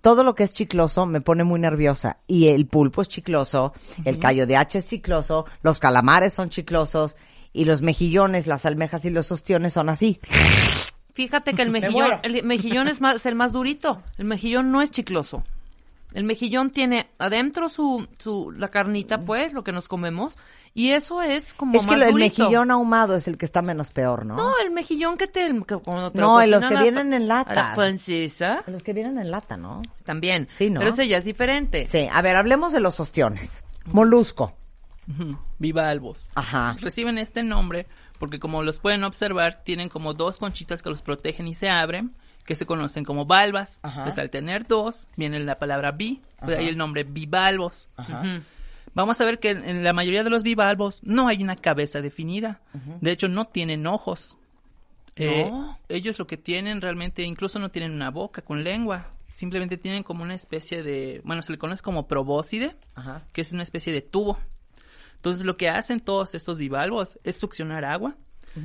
Todo lo que es chicloso me pone muy nerviosa y el pulpo es chicloso, el callo de hacha es chicloso, los calamares son chiclosos y los mejillones, las almejas y los ostiones son así. Fíjate que el mejillón, el mejillón es, más, es el más durito. El mejillón no es chicloso. El mejillón tiene adentro su, su la carnita, pues, lo que nos comemos, y eso es como Es que más lo- el durito. mejillón ahumado es el que está menos peor, ¿no? No, el mejillón que te que cuando te No, lo en los que a vienen en a la lata. francesa Los que vienen en lata, ¿no? también. Sí, ¿no? Pero ese ya es diferente. Sí, a ver, hablemos de los ostiones. Molusco. Ujú. Bivalvos. Ajá. Reciben este nombre porque como los pueden observar, tienen como dos conchitas que los protegen y se abren, que se conocen como valvas. Ajá. Entonces al tener dos, viene la palabra bi, de ahí el nombre bivalvos. Ajá. Vamos a ver que en, la mayoría de los bivalvos no hay una cabeza definida. De hecho, no tienen ojos. Eh, No. ellos lo que tienen realmente, incluso no tienen una boca con lengua. Simplemente tienen como una especie de, bueno, se le conoce como probóscide, Ajá. que es una especie de tubo. Entonces lo que hacen todos estos bivalvos es succionar agua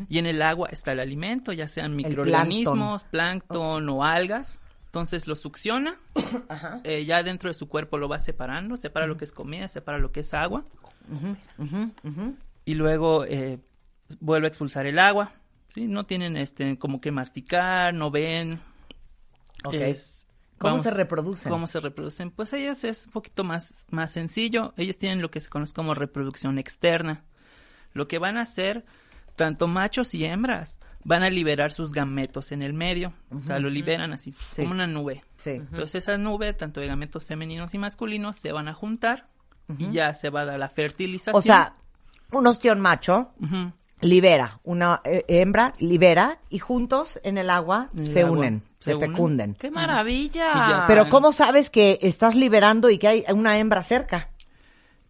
y en el agua está el alimento, ya sean microorganismos, plancton o algas. Entonces lo succiona, eh, ya dentro de su cuerpo lo va separando, separa lo que es comida, separa lo que es agua y luego eh, vuelve a expulsar el agua. ¿sí? No tienen este como que masticar, no ven. Es- ¿Cómo vamos, se reproducen? ¿Cómo se reproducen? Pues ellos es un poquito más, más sencillo. Ellos tienen lo que se conoce como reproducción externa. Lo que van a hacer, tanto machos y hembras, van a liberar sus gametos en el medio. O sea, lo liberan así, como una nube. Sí. Entonces esa nube, tanto de gametos femeninos y masculinos, se van a juntar y ya se va a dar la fertilización. O sea, un ostión macho libera, una eh, hembra libera y juntos en el agua En el se agua unen, se, se unen. fecunden. ¡Qué maravilla! Pero ¿cómo sabes que estás liberando y que hay una hembra cerca?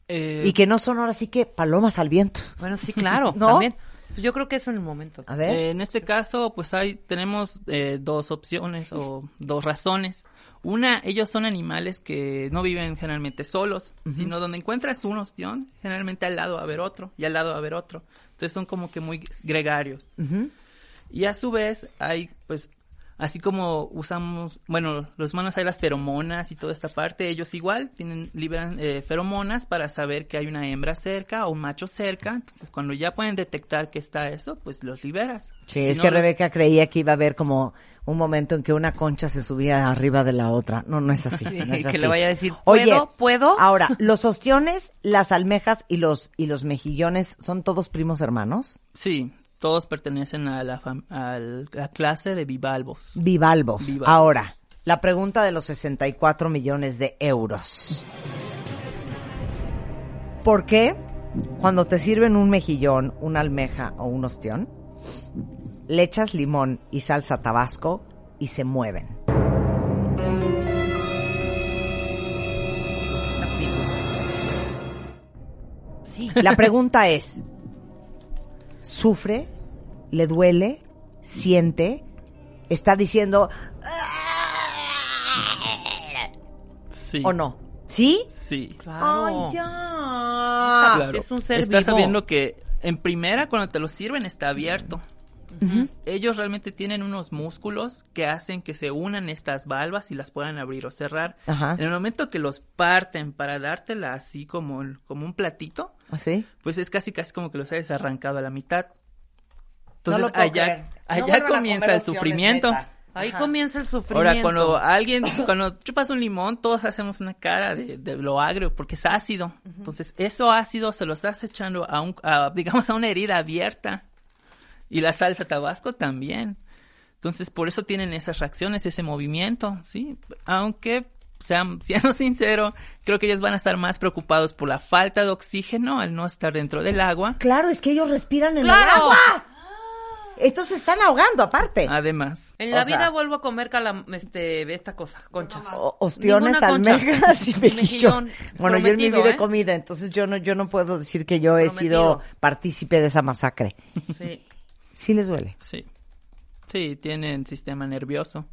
Eh, Y que no son ahora sí que palomas al viento. Bueno, sí, claro, ¿No? también. Pues yo creo que eso en el momento. A ver. Eh, en este caso, pues hay, tenemos eh, dos opciones o dos razones. Una, ellos son animales que no viven generalmente solos, sino donde encuentras un ostión, generalmente al lado va a haber otro y al lado va a haber otro. Entonces son como que muy gregarios. Y a su vez hay pues Así como usamos, bueno, los humanos hay las feromonas y toda esta parte, ellos igual tienen, liberan eh, feromonas para saber que hay una hembra cerca o un macho cerca. Entonces, cuando ya pueden detectar que está eso, pues los liberas. Sí, Si es no, que los- Rebeca creía que iba a haber como un momento en que una concha se subía arriba de la otra. No, no es así. Sí, no es que le vaya a decir, Oye, ¿puedo? ¿Puedo? Ahora, los ostiones, las almejas y los y los mejillones son todos primos hermanos. Sí, todos pertenecen a la, fam- a la clase de bivalvos. Bivalvos. Bivalvos. Ahora, la pregunta de los 64 millones de euros. ¿Por qué cuando te sirven un mejillón, una almeja o un ostión, le echas limón y salsa tabasco y se mueven? Sí. La pregunta es, ¿sufre? ¿Le duele? ¿Siente? ¿Está diciendo Sí. o no? ¿Sí? Sí. Claro. ¡Ay, ya! Claro. Es un ser Estás vivo. sabiendo que en primera, cuando te lo sirven, está abierto. Ellos realmente tienen unos músculos que hacen que se unan estas valvas y las puedan abrir o cerrar. Ajá. En el momento que los parten para dártela así como, como un platito, ¿Así? pues es casi casi como que los hayas arrancado a la mitad. No Entonces lo puedo allá. No allá comienza el sufrimiento. neta. Ahí Ajá. comienza el sufrimiento. Ahora, cuando alguien, cuando chupas un limón, todos hacemos una cara de, de lo agrio porque es ácido. Entonces, eso ácido se lo estás echando a un, a, digamos, a una herida abierta. Y la salsa tabasco también. Entonces, por eso tienen esas reacciones, ese movimiento, ¿sí? Aunque, sean, siendo sincero, creo que ellos van a estar más preocupados por la falta de oxígeno al no estar dentro del agua. Claro, es que ellos respiran en el ¡Claro! Entonces están ahogando aparte. Además, En la O sea- vida vuelvo a comer calam este, esta cosa, conchas. O- ostiones, concha. almejas y mejillón. Bueno, yo en mi vida he ¿eh? comido, entonces yo no, yo no puedo decir que yo he Prometido. sido partícipe de esa masacre. Sí. Sí les duele. sí. Sí, tienen sistema nervioso.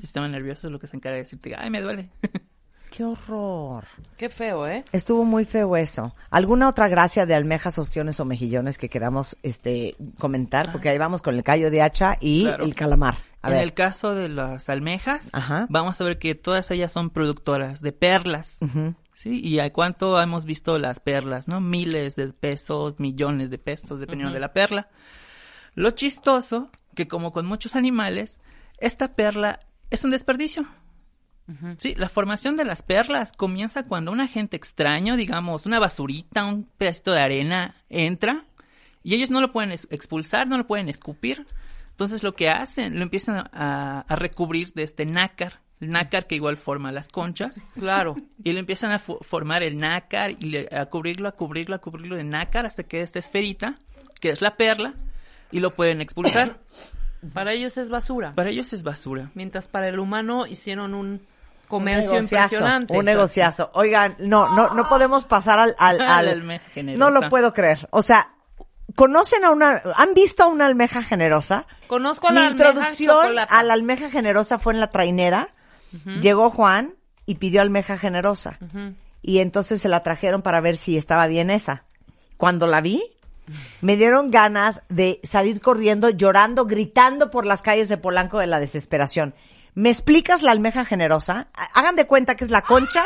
Sistema nervioso es lo que se encarga de decirte, ay, me duele. Qué horror. Qué feo, ¿eh? Estuvo muy feo eso. ¿Alguna otra gracia de almejas, ostiones o mejillones que queramos este comentar? Porque ahí vamos con el callo de hacha y Claro. el calamar. A en ver. el caso de las almejas, Ajá. vamos a ver que todas ellas son productoras de perlas. ¿Sí? ¿Y a cuánto hemos visto las perlas, no? Miles de pesos, millones de pesos, dependiendo de la perla. Lo chistoso, que como con muchos animales, esta perla es un desperdicio. Sí, la formación de las perlas comienza cuando un agente extraño, digamos, una basurita, un pedacito de arena, entra y ellos no lo pueden ex- expulsar, no lo pueden escupir. Entonces lo que hacen, lo empiezan a, a recubrir de este nácar, el nácar que igual forma las conchas, Claro. y le empiezan a fo- formar el nácar y le- a cubrirlo, a cubrirlo, a cubrirlo de nácar hasta que esta esferita, que es la perla, y lo pueden expulsar. Para ellos es basura. Para ellos es basura. Mientras para el humano hicieron un comercio un negociazo, impresionante. Un negociazo. Oigan, no, no, no podemos pasar al, al, al- no lo puedo creer. O sea, ¿conocen a una, han visto a una almeja generosa? Conozco a Mi la almeja introducción a la almeja generosa fue en la trainera. Llegó Juan y pidió almeja generosa. Y entonces se la trajeron para ver si estaba bien esa. Cuando la vi, me dieron ganas de salir corriendo, llorando, gritando por las calles de Polanco de la desesperación. ¿Me explicas la almeja generosa? Hagan de cuenta que es la concha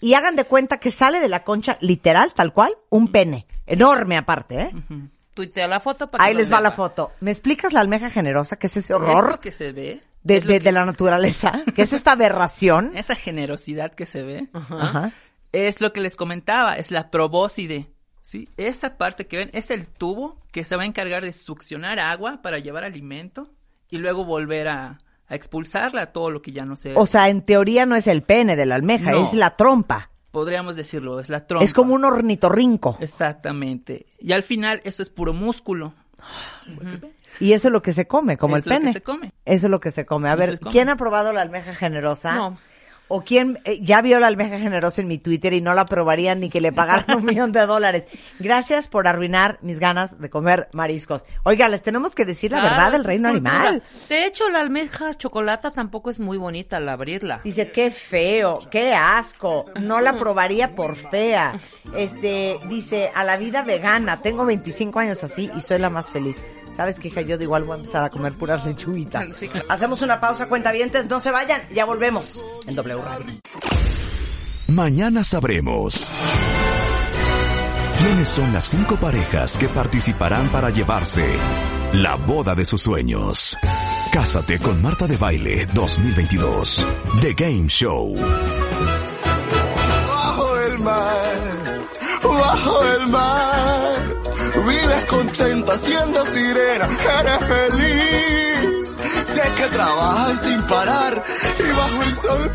y hagan de cuenta que sale de la concha, literal, tal cual, un pene. Enorme aparte, ¿eh? Tuitea la foto para que Ahí les va la foto. ¿Me explicas la almeja generosa? ¿Qué es ese horror Eso que se ve, de, es de- que- de la naturaleza? ¿Qué es esta aberración? esa generosidad que se ve, Ajá. es lo que les comentaba, es la probóscide. ¿sí? Esa parte que ven es el tubo que se va a encargar de succionar agua para llevar alimento y luego volver a, a expulsarla, todo lo que ya no se... O sea, en teoría no es el pene de la almeja, No. es la trompa. podríamos decirlo, es la trompa. Es como un ornitorrinco. Exactamente. Y al final eso es puro músculo. Y eso es lo que se come, como Es el lo que pene. se come. Eso es lo que se come. A Eso ver. ¿quién ha probado la almeja generosa? No. O quién eh, ya vio la almeja generosa en mi Twitter y no la probaría ni que le pagaran un millón de dólares. Gracias por arruinar mis ganas de comer mariscos. Oiga, les tenemos que decir la Claro, verdad del reino animal. De hecho, la almeja chocolata tampoco es muy bonita al abrirla. Dice, qué feo, qué asco, no la probaría por fea. Este, dice, a la vida vegana, tengo 25 años así y soy la más feliz. ¿Sabes qué, hija? Yo de igual voy a empezar a comer puras lechuguitas. Sí, claro. Hacemos una pausa, cuentavientes, no se vayan, ya volvemos en W Radio. Mañana sabremos quiénes son las cinco parejas que participarán para llevarse la boda de sus sueños. Cásate con Marta de Baile 2022. The Game Show. Bajo el mar, bajo el mar, vives contenta siendo sirena, eres feliz. Que trabajas sin parar y bajo el sol.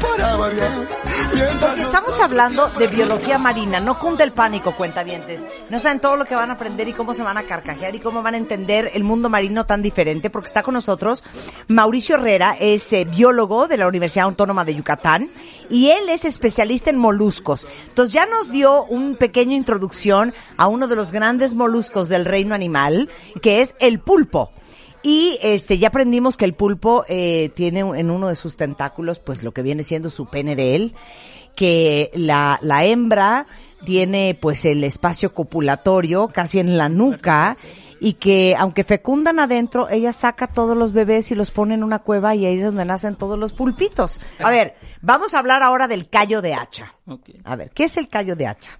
Mientras Porque estamos hablando de biología marina, no cunde el pánico, cuentavientes. No saben todo lo que van a aprender y cómo se van a carcajear y cómo van a entender el mundo marino tan diferente, porque está con nosotros Mauricio Herrera, es eh, biólogo de la Universidad Autónoma de Yucatán y él es especialista en moluscos. Entonces ya nos dio un pequeño introducción a uno de los grandes moluscos del reino animal, que es el pulpo. Y este ya aprendimos que el pulpo eh, tiene en uno de sus tentáculos, pues lo que viene siendo su pene de él, que la, la hembra tiene pues el espacio copulatorio casi en la nuca y que aunque fecundan adentro, ella saca todos los bebés y los pone en una cueva y ahí es donde nacen todos los pulpitos. A ver, vamos a hablar ahora del callo de hacha. A ver, ¿qué es el callo de hacha?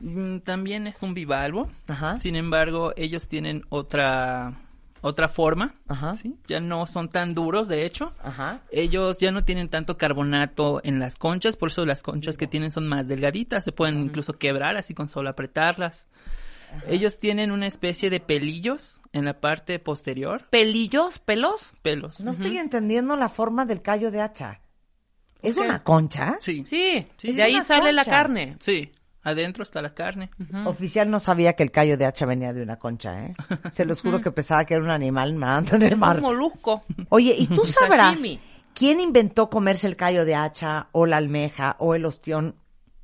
Mm, También es un bivalvo. Ajá. Sin embargo, ellos tienen otra otra forma. Ajá. ¿sí? Ya no son tan duros, de hecho. Ajá. Ellos ya no tienen tanto carbonato en las conchas, por eso las conchas que tienen son más delgaditas, se pueden incluso quebrar así con solo apretarlas. Ellos tienen una especie de pelillos en la parte posterior, ¿Pelillos? ¿Pelos? pelos. No estoy entendiendo la forma del callo de hacha. ¿Es una concha? Sí, Sí, Sí, de ahí sale la carne. sí, adentro está la carne. Oficial no sabía que el callo de hacha venía de una concha, ¿eh? Se los juro que pensaba que era un animal nadando en el Un mar. molusco. Oye, ¿y tú sabrás Sashimi. quién inventó comerse el callo de hacha o la almeja o el ostión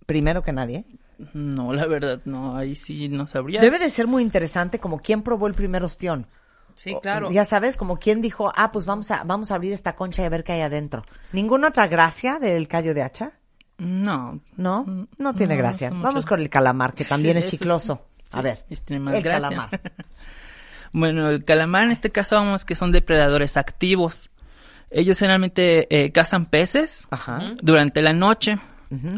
primero que nadie? No, la verdad, no, ahí sí no sabría. Debe de ser muy interesante como quién probó el primer ostión. Sí, O- claro. Ya sabes, como quién dijo, ah, pues vamos a, vamos a abrir esta concha y a ver qué hay adentro. ¿Ninguna otra gracia del callo de hacha? No. ¿No? Mm, No tiene no, gracia. Vamos con el calamar, que también es sí. chicloso. A ver, ese tiene más el gracia. calamar. Bueno, el calamar en este caso vamos que son depredadores activos. Ellos generalmente eh, cazan peces Ajá. durante la noche.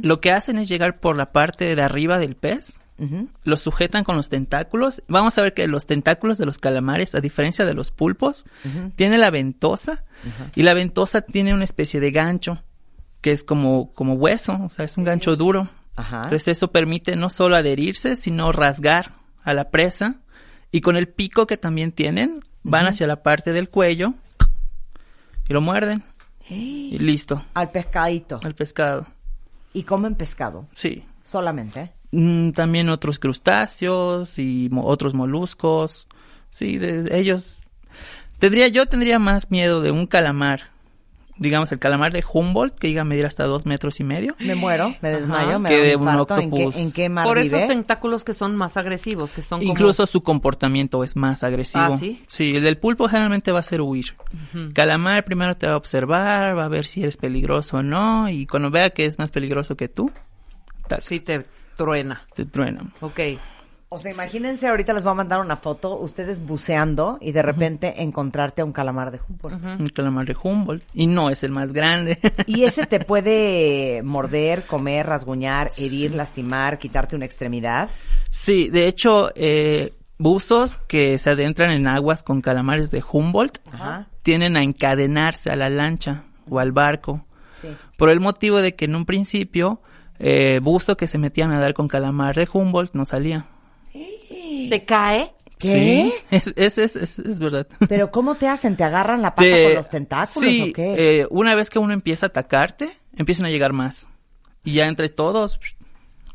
Lo que hacen es llegar por la parte de arriba del pez, Ujú. los sujetan con los tentáculos. Vamos a ver que los tentáculos de los calamares, a diferencia de los pulpos, tiene la ventosa y la ventosa tiene una especie de gancho que es como, como hueso, o sea, es un gancho duro. Ajá. Entonces eso permite no solo adherirse, sino rasgar a la presa y con el pico que también tienen, van hacia la parte del cuello y lo muerden y listo, Al pescadito. al pescado. Y comen pescado. Sí. Solamente. Mm, también otros crustáceos y mo- otros moluscos. Sí, de ellos. Tendría, yo tendría más miedo de un calamar. Digamos, el calamar de Humboldt, que llega a medir hasta dos metros y medio. Me muero, me desmayo, me Que da un un infarto. ¿En qué, en qué mar Por vive? esos tentáculos que son más agresivos, que son como- Incluso su comportamiento es más agresivo. Ah, ¿sí? el del pulpo generalmente va a ser huir. Calamar primero te va a observar, va a ver si eres peligroso o no, y cuando vea que es más peligroso que tú, tac, Sí, te truena. te truena. Ok. O sea, imagínense, ahorita les voy a mandar una foto, ustedes buceando y de repente encontrarte a un calamar de Humboldt. Un calamar de Humboldt. Y no es el más grande. Y ese te puede morder, comer, rasguñar, herir, lastimar, quitarte una extremidad. Sí, de hecho, eh, buzos que se adentran en aguas con calamares de Humboldt Ajá. tienen a encadenarse a la lancha o al barco. Sí. Por el motivo de que en un principio, eh, buzo que se metía a nadar con calamar de Humboldt no salía. ¿Te cae? ¿Qué? Sí, es, es, es, es, verdad. Pero ¿cómo te hacen? ¿Te agarran la pata Te- con los tentáculos sí, o qué? eh, una vez que uno empieza a atacarte, empiezan a llegar más. Y ya entre todos,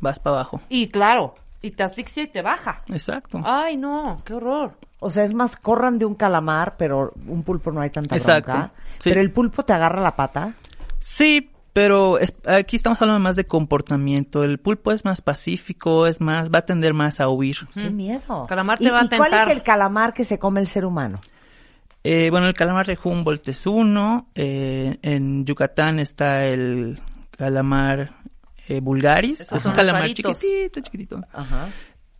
vas para abajo. Y claro, y te asfixia y te baja. Exacto. Ay, no, qué horror. O sea, es más, corran de un calamar, pero un pulpo no hay tanta Exacto, bronca. sí. Pero el pulpo te agarra la pata. Sí, Pero es- aquí estamos hablando más de comportamiento. El pulpo es más pacífico, es más, va a tender más a huir. ¡Qué miedo! Calamar te ¿Y, va a y cuál es el calamar que se come el ser humano? Eh, bueno, el calamar de Humboldt es uno. eh, en Yucatán está el calamar eh, vulgaris. Esos es un calamar varitos. chiquitito, chiquitito. Ajá.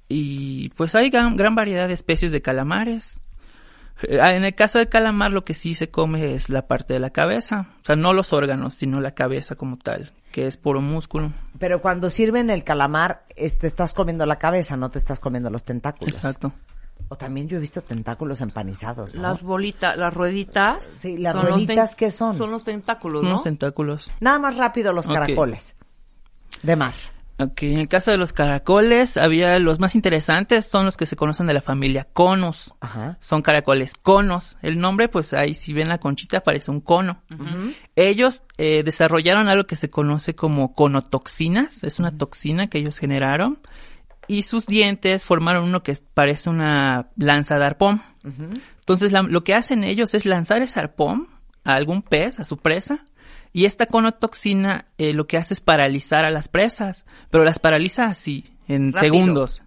Y pues hay gran, gran variedad de especies de calamares. Eh, En el caso del calamar lo que sí se come es la parte de la cabeza. O sea, no los órganos, sino la cabeza como tal, que es puro músculo. Pero cuando sirven el calamar, este, estás comiendo la cabeza, no te estás comiendo los tentáculos. Exacto. O también yo he visto tentáculos empanizados, ¿no? Las bolitas, las rueditas. Sí, las son los rueditas, ¿qué son? Son los tentáculos, ¿no? Unos tentáculos. Nada más rápido los caracoles. De mar. Ok, en el caso de los caracoles, había los más interesantes, son los que se conocen de la familia conos. Ajá. Son caracoles conos. El nombre, pues ahí si ven la conchita parece un cono. Ellos eh, desarrollaron algo que se conoce como conotoxinas. Es una toxina que ellos generaron. Y sus dientes formaron uno que parece una lanza de arpón. Entonces la- lo que hacen ellos es lanzar ese arpón a algún pez, a su presa. Y esta conotoxina eh, lo que hace es paralizar a las presas. Pero las paraliza así, en Rápido. segundos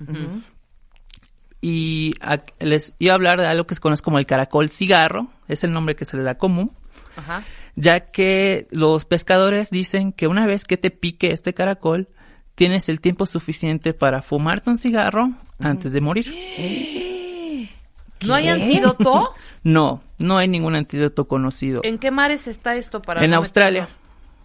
y a- les iba a hablar de algo que se conoce como el caracol cigarro, es el nombre que se le da común, Ajá. ya que los pescadores dicen que una vez que te pique este caracol, tienes el tiempo suficiente para fumarte un cigarro antes de morir. ¿No hay antídoto? No, no hay ningún antídoto conocido. ¿En qué mares está esto para En no Australia.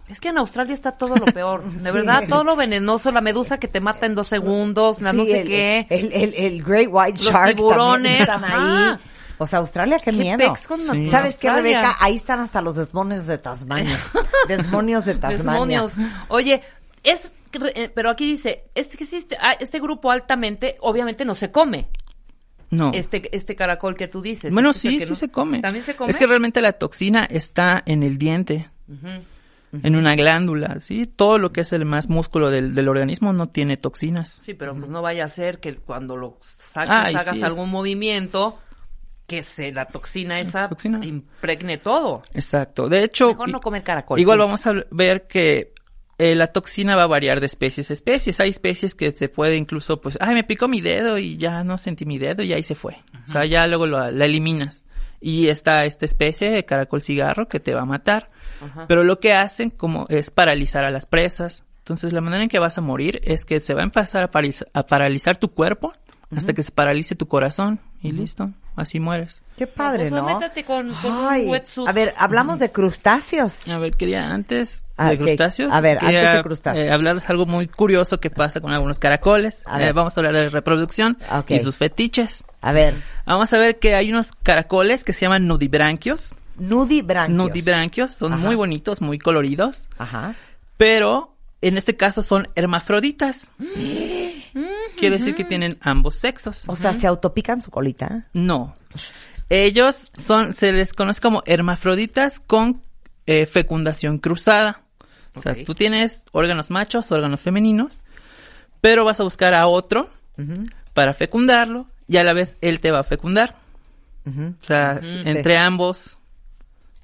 Es que en Australia está todo lo peor. De verdad, todo lo venenoso, la medusa que te mata en dos segundos, la no Sí, sé el, qué. El, el- el Great White Los Shark tiburones. también están ahí. O sea, Australia, qué, ¿Qué miedo. Sí. ¿Sabes qué? Rebeca? Ahí están hasta los demonios de Tasmania. Demonios de Tasmania. Demonios. Oye, es eh, pero aquí dice, este que existe, ah, este grupo altamente obviamente no se come. No. Este este caracol que tú dices. bueno, Este es sí, sí no- se come. También se come. Es que realmente la toxina está en el diente. En una glándula, ¿sí? Todo lo que es el más músculo del, del organismo no tiene toxinas. Sí, pero pues no vaya a ser que cuando lo saques Ay, hagas sí, es- algún movimiento que se la toxina esa toxina. impregne todo. Exacto. De hecho, Mejor no comer caracol. igual punto. vamos a ver que eh, la toxina va a variar de especies a especies. Hay especies que se puede incluso, pues, ay, me picó mi dedo y ya no sentí mi dedo y ahí se fue. O sea, ya luego lo- la eliminas. Y está esta especie de caracol cigarro que te va a matar. Ajá. Pero lo que hacen como es paralizar a las presas. Entonces la manera en que vas a morir es que se va a empezar a, a paralizar tu cuerpo hasta que se paralice tu corazón y listo, así mueres. Qué padre, Pues, ¿no? métete con- con un Ay, wetsuit. A ver, hablamos de crustáceos. A ver, quería antes Ah, de crustáceos. A ver, quería, antes de crustáceos. eh, hablarles algo muy curioso que pasa con algunos caracoles. A Eh, vamos a hablar de reproducción y sus fetiches. A ver, Vamos a ver que hay unos caracoles que se llaman nudibranquios. nudibranquios. Nudibranquios son Ajá. muy bonitos, muy coloridos, Ajá. pero en este caso son hermafroditas. Quiere decir que tienen ambos sexos. O sea, ¿se autopican su colita? No. Ellos son, se les conoce como hermafroditas con eh, fecundación cruzada. O sea, tú tienes órganos machos, órganos femeninos, pero vas a buscar a otro para fecundarlo y a la vez él te va a fecundar. O sea, entre ambos,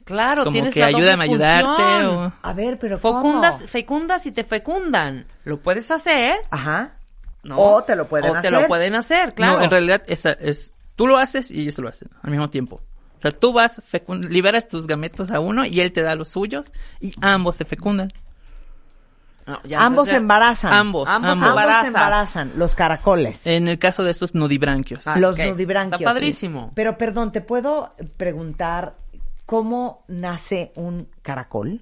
Claro, como tienes que ayúdame a ayudarte. o- A ver, pero ¿cómo? Fecundas, fecundas y te fecundan. Lo puedes hacer, Ajá. ¿No? O te lo pueden O te hacer. lo pueden hacer, claro. No, en realidad esa es, tú lo haces y ellos te lo hacen al mismo tiempo. O sea, tú vas, liberas tus gametos a uno y él te da los suyos y ambos se fecundan. No, ya, Ambos entonces- embarazan. Ambos, Ambos ambos. Embarazan. embarazan, los caracoles. En el caso de estos nudibranquios. Ah, los ok. nudibranquios. Está padrísimo. Pero perdón, ¿te puedo preguntar cómo nace un caracol?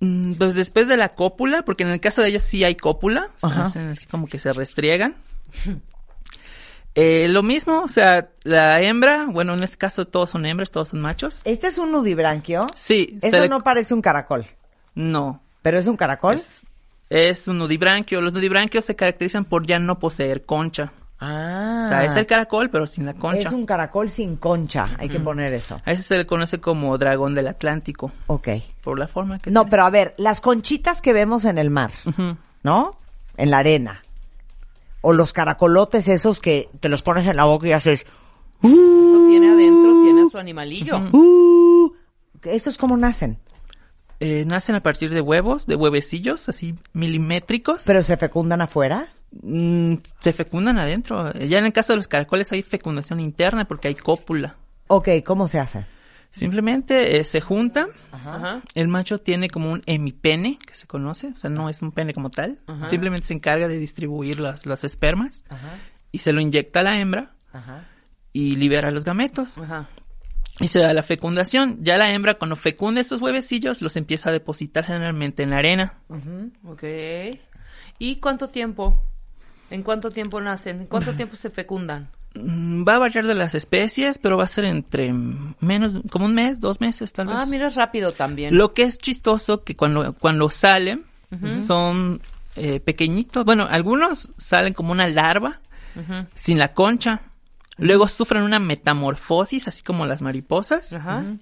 Mm, Pues después de la cópula, porque en el caso de ellos sí hay cópula, o sea, Ajá. hacen así como que se restriegan. Eh, lo mismo, o sea, la hembra, bueno, en este caso todos son hembras, todos son machos. Este es un nudibranquio. Sí, Eso le- no parece un caracol, no, pero es un caracol. es, es un nudibranquio. Los nudibranquios se caracterizan por ya no poseer concha. Ah. O sea, es el caracol, pero sin la concha. Es un caracol sin concha, hay que poner eso. A ese se le conoce como dragón del Atlántico, Ok. por la forma que No, tiene. pero a ver, las conchitas que vemos en el mar. ¿no? En la arena. O los caracolotes esos que te los pones en la boca y haces... Eso tiene adentro, tiene a su animalillo. "Uh". ¿Esos cómo nacen? Eh, nacen a partir de huevos, de huevecillos, así milimétricos. ¿Pero se fecundan afuera? Mm, se fecundan adentro. Ya en el caso de los caracoles hay fecundación interna porque hay cópula. Ok, ¿cómo se hace? Simplemente eh, se juntan. Ajá. El macho tiene como un hemipene, que se conoce, o sea, no es un pene como tal. Ajá. Simplemente se encarga de distribuir las, las espermas y se lo inyecta a la hembra Ajá. y libera los gametos. Ajá. Y se da la fecundación. Ya la hembra cuando fecunda estos huevecillos los empieza a depositar generalmente en la arena. Ok. ¿Y cuánto tiempo? ¿En cuánto tiempo nacen? ¿En cuánto tiempo se fecundan? Mm, Va a variar de las especies, pero va a ser entre menos, como un mes, dos meses tal vez. Ah, mira, es rápido también. Lo que es chistoso que cuando, cuando salen son eh, pequeñitos. Bueno, algunos salen como una larva sin la concha. Luego sufren una metamorfosis, así como las mariposas,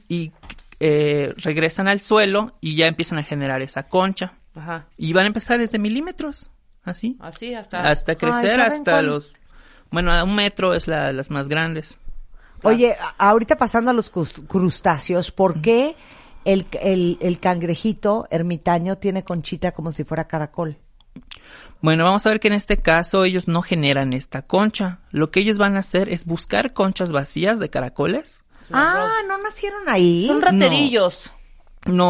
y eh, regresan al suelo y ya empiezan a generar esa concha. Ajá. Y van a empezar desde milímetros, así, Así hasta... hasta crecer ¿saben hasta cuál? los... Bueno, a un metro es la, las más grandes. Oye, ahorita pasando a los crust- crustáceos, ¿por qué el, el, el cangrejito ermitaño tiene conchita como si fuera caracol? Bueno, vamos a ver que en este caso ellos no generan esta concha. Lo que ellos van a hacer es buscar conchas vacías de caracoles. Ah, ¿no nacieron ahí? Son raterillos. No,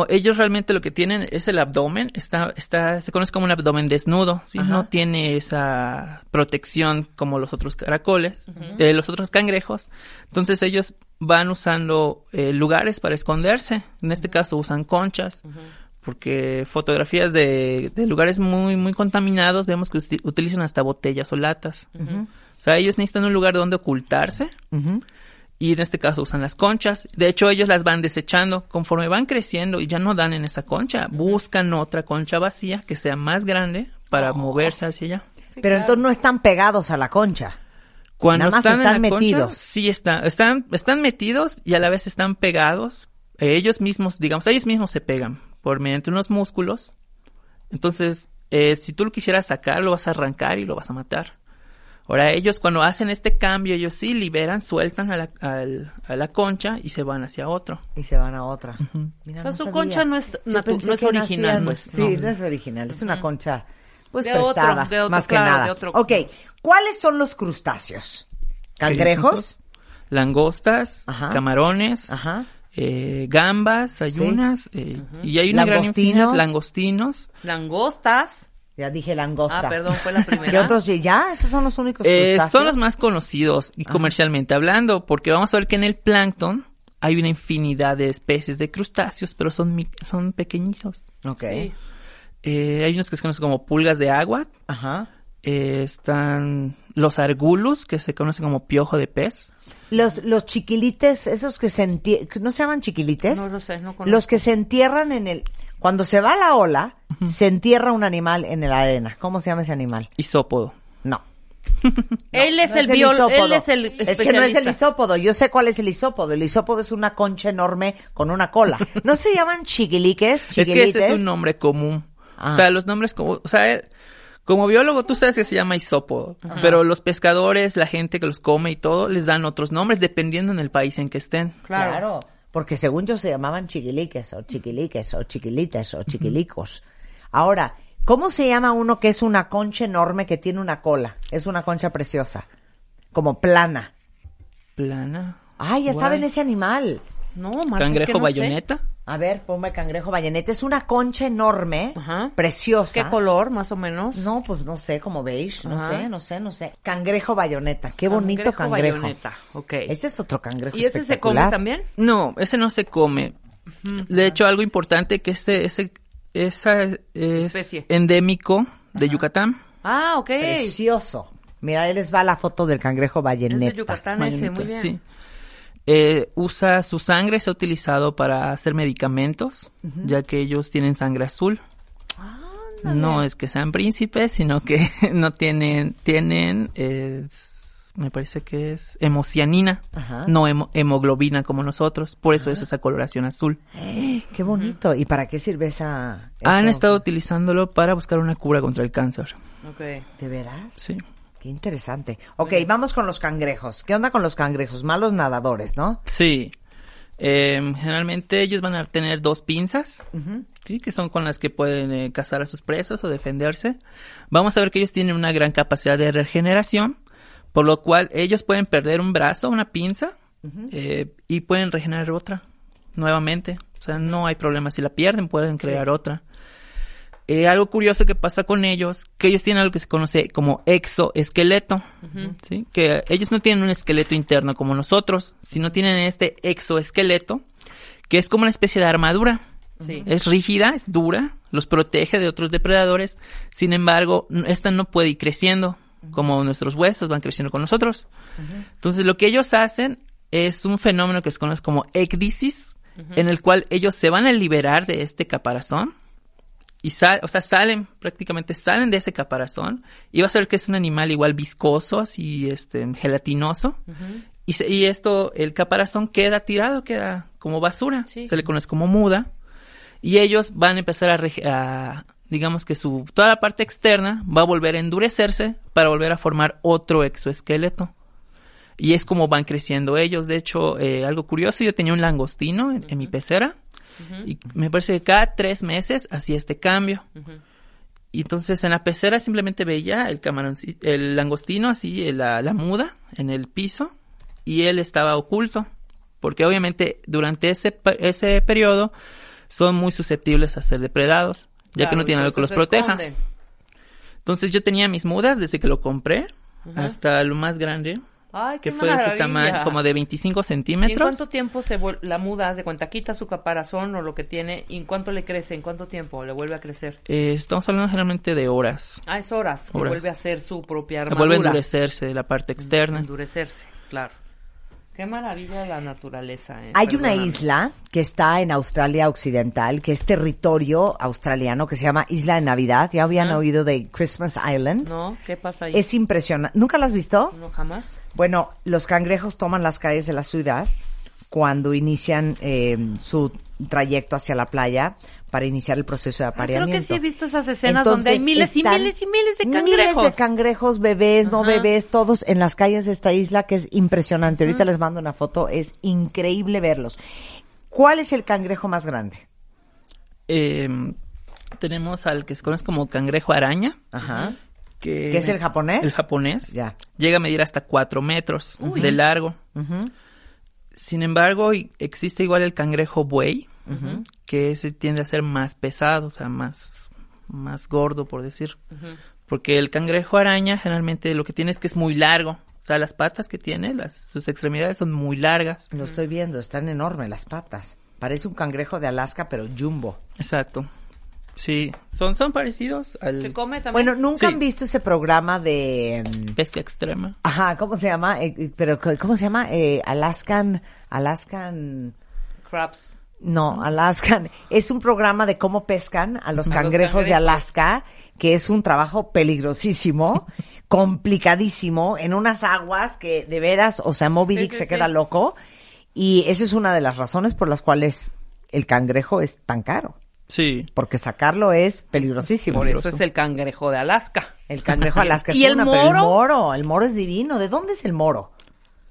ellos realmente lo que tienen es el abdomen, está, está, se conoce como un abdomen desnudo, ¿sí? No tiene esa protección como los otros caracoles, eh, los otros cangrejos. Entonces ellos van usando eh, lugares para esconderse. En este caso usan conchas. Porque fotografías de, de lugares muy, muy contaminados vemos que uti- utilizan hasta botellas o latas. O sea, ellos necesitan un lugar donde ocultarse. Y en este caso usan las conchas. De hecho, ellos las van desechando. Conforme van creciendo y ya no dan en esa concha, buscan otra concha vacía que sea más grande para Oh. moverse hacia allá. Pero entonces no están pegados a la concha. Cuando Nada más están, en están concha, metidos. sí están, están, están metidos y a la vez están pegados. Eh, ellos mismos, digamos, ellos mismos se pegan por mediante unos músculos. Entonces, eh, si tú lo quisieras sacar, lo vas a arrancar y lo vas a matar. Ahora ellos cuando hacen este cambio, ellos sí liberan, sueltan a la, al- a la concha y se van hacia otro. Y se van a otra. Mira, O sea, no su sabía. concha no es no es original, pues, Sí, no. no. es original. Es una concha, pues, De otro, de otro, más que claro, nada. de otro. Ok, ¿cuáles son los crustáceos? ¿Cangrejos? Langostas, Ajá. camarones, Ajá. eh, gambas, ayunas, eh, y hay una gran Langostinos. infinidad, langostinos. Langostas. Ya dije langostas. Ah, perdón, fue la primera. ¿Qué otros? Ya, esos son los únicos Eh, son los más conocidos y comercialmente hablando, porque vamos a ver que en el plancton hay una infinidad de especies de crustáceos, pero son, son pequeñitos. Ok. Sí. Eh, hay unos que se conocen como pulgas de agua, Ajá. eh, están los argulus, que se conocen como piojo de pez. Los, los chiquilites, esos que se entierran, ¿no se llaman chiquilites? No lo sé, no conozco. Los que se entierran en el, cuando se va la ola, se entierra un animal en la arena. ¿Cómo se llama ese animal? Isópodo. No. Él es No el biólogo, isópodo. él es el Es que no es el isópodo. Yo sé cuál es el isópodo. El isópodo es una concha enorme con una cola. ¿No se llaman chiquiliques? Es que ese es un nombre común. Ah. O sea, los nombres como, o sea, eh, como biólogo tú sabes que se llama isópodo, pero los pescadores, la gente que los come y todo, les dan otros nombres dependiendo en el país en que estén. Claro. Claro. Porque según yo se llamaban chiquiliques o chiquiliques o chiquilites o chiquilicos. Ahora, ¿cómo se llama uno que es una concha enorme que tiene una cola? Es una concha preciosa. Como plana. Plana. Ay, ya Guay. saben ese animal. No, Marta, es Cangrejo que no sé. A ver, ponme cangrejo bayoneta. Es una concha enorme, Ajá. preciosa. ¿Qué color, más o menos? No, pues no sé, como beige, no Ajá. sé, no sé, no sé. Cangrejo bayoneta, qué bonito cangrejo. bayoneta, ok. Ese es otro cangrejo ¿Y ese se come también? No, ese no se come. De hecho, algo importante que ese, ese, esa es Especie. endémico de Yucatán. Ah, ok. Precioso. Mira, ahí les va la foto del cangrejo Es bayoneta. de Yucatán ese, muy Bayoneta, bien. sí. Eh, usa su sangre, se ha utilizado para hacer medicamentos, ya que ellos tienen sangre azul. No es que sean príncipes, sino que no tienen, tienen, eh, me parece que es hemocianina, Ajá. no hemo- hemoglobina como nosotros, por eso es esa coloración azul. Qué bonito. ¿Y para qué sirve esa? Han estado utilizándolo para buscar una cura contra el cáncer. Ok. ¿De veras? Sí. Qué interesante. Ok, vamos con los cangrejos. ¿Qué onda con los cangrejos? Malos nadadores, ¿no? Sí. Eh, generalmente ellos van a tener dos pinzas, ¿sí? que son con las que pueden eh, cazar a sus presas o defenderse. Vamos a ver que ellos tienen una gran capacidad de regeneración, por lo cual ellos pueden perder un brazo, una pinza, eh, y pueden regenerar otra nuevamente. O sea, no hay problema. Si la pierden, pueden crear otra. Eh, algo curioso que pasa con ellos, que ellos tienen algo que se conoce como exoesqueleto, ¿sí? Que ellos no tienen un esqueleto interno como nosotros, sino tienen este exoesqueleto, que es como una especie de armadura. Sí. Es rígida, es dura, los protege de otros depredadores, sin embargo, esta no puede ir creciendo, como nuestros huesos van creciendo con nosotros. Entonces, lo que ellos hacen es un fenómeno que se conoce como ecdisis, en el cual ellos se van a liberar de este caparazón, y sal, o sea, salen, prácticamente salen de ese caparazón y vas a ver que es un animal igual viscoso, así, este, gelatinoso. y, se- y esto, el caparazón queda tirado, queda como basura. Sí. Se le conoce como muda. Y ellos van a empezar a, digamos que su, toda la parte externa va a volver a endurecerse para volver a formar otro exoesqueleto. Y es como van creciendo ellos. De hecho, eh, algo curioso, yo tenía un langostino en, en mi pecera. Y me parece que cada tres meses hacía este cambio. Y entonces en la pecera simplemente veía el camarón, el langostino así, la, la muda en el piso y él estaba oculto. Porque obviamente durante ese, ese periodo son muy susceptibles a ser depredados, ya que no tienen algo que los proteja. Entonces yo tenía mis mudas desde que lo compré hasta lo más grande, Ay, qué que fue de ese maravilla. tamaño, como de 25 ¿Y en centímetros. cuánto tiempo se la muda, de cuenta, quita su caparazón o lo que tiene, y en cuánto le crece, en cuánto tiempo le vuelve a crecer? Eh, estamos hablando generalmente de horas. Ah, es horas, que Horas. vuelve a hacer su propia armadura. vuelve a endurecerse de la parte externa. Endurecerse, claro. Qué maravilla la naturaleza. eh, Hay una isla que está en Australia Occidental, que es territorio australiano, que se llama Isla de Navidad. ¿Ya habían Ah. oído de Christmas Island? ¿No? ¿Qué pasa ahí? Es impresionante. ¿Nunca la has visto? No, jamás. Bueno, los cangrejos toman las calles de la ciudad cuando inician eh, su trayecto hacia la playa para iniciar el proceso de Ah, creo apareamiento. que sí he visto esas escenas donde hay miles y miles y miles de Miles cangrejos. de cangrejos, bebés, no bebés, todos en las calles de esta isla, que es impresionante. Ahorita les mando una foto, es increíble verlos. ¿Cuál es el cangrejo más grande? Eh, tenemos al que se conoce como cangrejo araña. Ajá. Que, ¿Que es el japonés? El japonés. Ya. Llega a medir hasta 4 metros de largo. Ujú. Sin embargo, existe igual el cangrejo buey, que ese tiende a ser más pesado, o sea, más, más gordo, por decir. Porque el cangrejo araña generalmente lo que tiene es que es muy largo. O sea, las patas que tiene, las, sus extremidades son muy largas. Lo estoy viendo, están enormes las patas. Parece un cangrejo de Alaska, pero jumbo. Exacto. Sí, son, son parecidos al ¿Se come también? Bueno, ¿nunca Sí. han visto ese programa de... mm, pesca extrema. Ajá, ¿cómo se llama? Eh, eh, pero, ¿cómo se llama? Eh, Alaskan... Alaskan... Crabs. No, Alaskan. Es un programa de cómo pescan a los A los cangrejos de. Alaska, que es un trabajo peligrosísimo, complicadísimo, en unas aguas que de veras, o sea, Moby Dick sí, se sí. queda loco. Y esa es una de las razones por las cuales el cangrejo es tan caro. Sí. Porque sacarlo es peligrosísimo. Por eso es el cangrejo de Alaska. El cangrejo Alaska es ¿Y el una, pero el moro? moro, el moro es divino. ¿De dónde es el moro?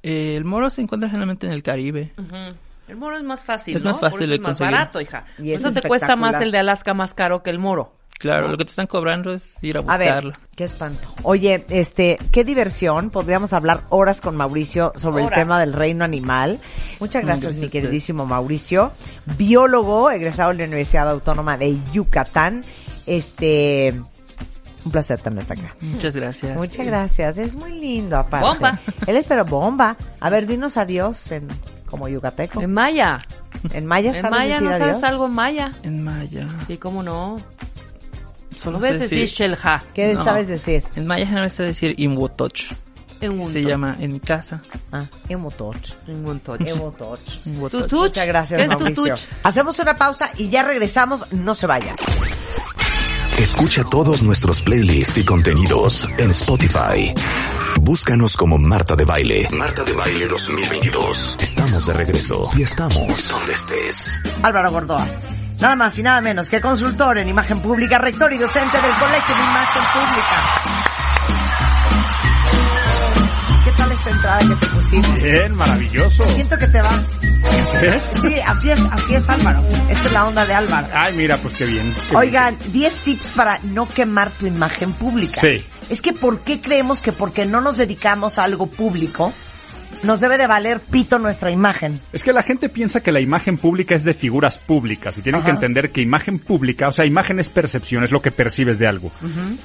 Eh, el moro se encuentra generalmente en el Caribe. Ujú. El moro es más fácil, Es ¿no? más fácil Por eso es más conseguir. barato, hija. Y eso te cuesta más el de Alaska más caro que el moro. Claro, lo que te están cobrando es ir a A buscarlo. ver, qué espanto. Oye, este, qué diversión. Podríamos hablar horas con Mauricio sobre Horas. el tema del reino animal. Muchas gracias, gracias mi a queridísimo Mauricio. Biólogo, egresado de la Universidad Autónoma de Yucatán. Este, un placer tenerte acá. Muchas gracias. Muchas gracias. Es muy lindo, aparte. Bomba. Él es pero bomba. A ver, dinos adiós en, como yucateco. En maya. En maya En sabes maya, decir ¿no adiós. sabes algo en maya? En maya. Sí, cómo no. Solo No sé ves decir Shelja. ¿Qué No. sabes decir? En maya generalmente sé decir Inwotoch. En un Se llama en mi casa. Ah, emotoch. En. Emotoch. Inwotoch. Tutuch. Muchas gracias, ¿Qué es Mauricio. tutuch? Hacemos una pausa y ya regresamos. No se vayan. Escucha todos nuestros playlists y contenidos en Spotify. Búscanos como Marta de Baile. Marta de Baile 2022. Estamos de regreso y estamos donde estés. Álvaro Gordoa. Nada más y nada menos que consultor en imagen pública, rector y docente del Colegio de Imagen Pública. ¿Qué tal esta entrada que te sentimos. Bien, maravilloso. Siento que te va. ¿Eh? Sí, así es, así es Álvaro. Esta es la onda de Álvaro. Ay, mira, pues qué bien. qué Oigan, 10 tips para no quemar tu imagen pública. Sí. Es que ¿por qué creemos que porque no nos dedicamos a algo público, nos debe de valer pito nuestra imagen? Es que la gente piensa que la imagen pública es de figuras públicas y tienen Ajá. que entender que imagen pública, o sea, imagen es percepción, es lo que percibes de algo.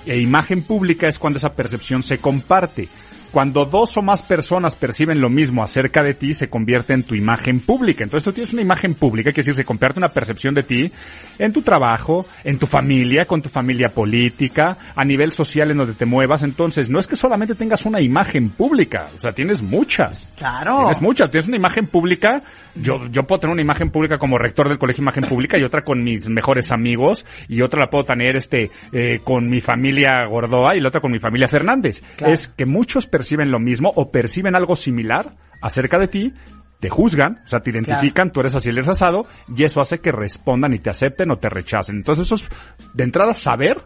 E imagen pública es cuando esa percepción se comparte. Cuando dos o más personas perciben lo mismo acerca de ti, se convierte en tu imagen pública. Entonces tú tienes una imagen pública, que decir, se comparte una percepción de ti en tu trabajo, en tu familia, con tu familia política, a nivel social en donde te muevas. Entonces, no es que solamente tengas una imagen pública, o sea, tienes muchas. Claro. Tienes muchas, tienes una imagen pública. Yo, yo puedo tener una imagen pública como rector del colegio Imagen Pública y otra con mis mejores amigos y otra la puedo tener este eh, con mi familia Gordoa y la otra con mi familia Fernández. Claro. Es que muchos perciben lo mismo o perciben algo similar acerca de ti, te juzgan, o sea, te identifican, tú eres así, eres asado, y eso hace que respondan y te acepten o te rechacen. Entonces eso es, de entrada, saber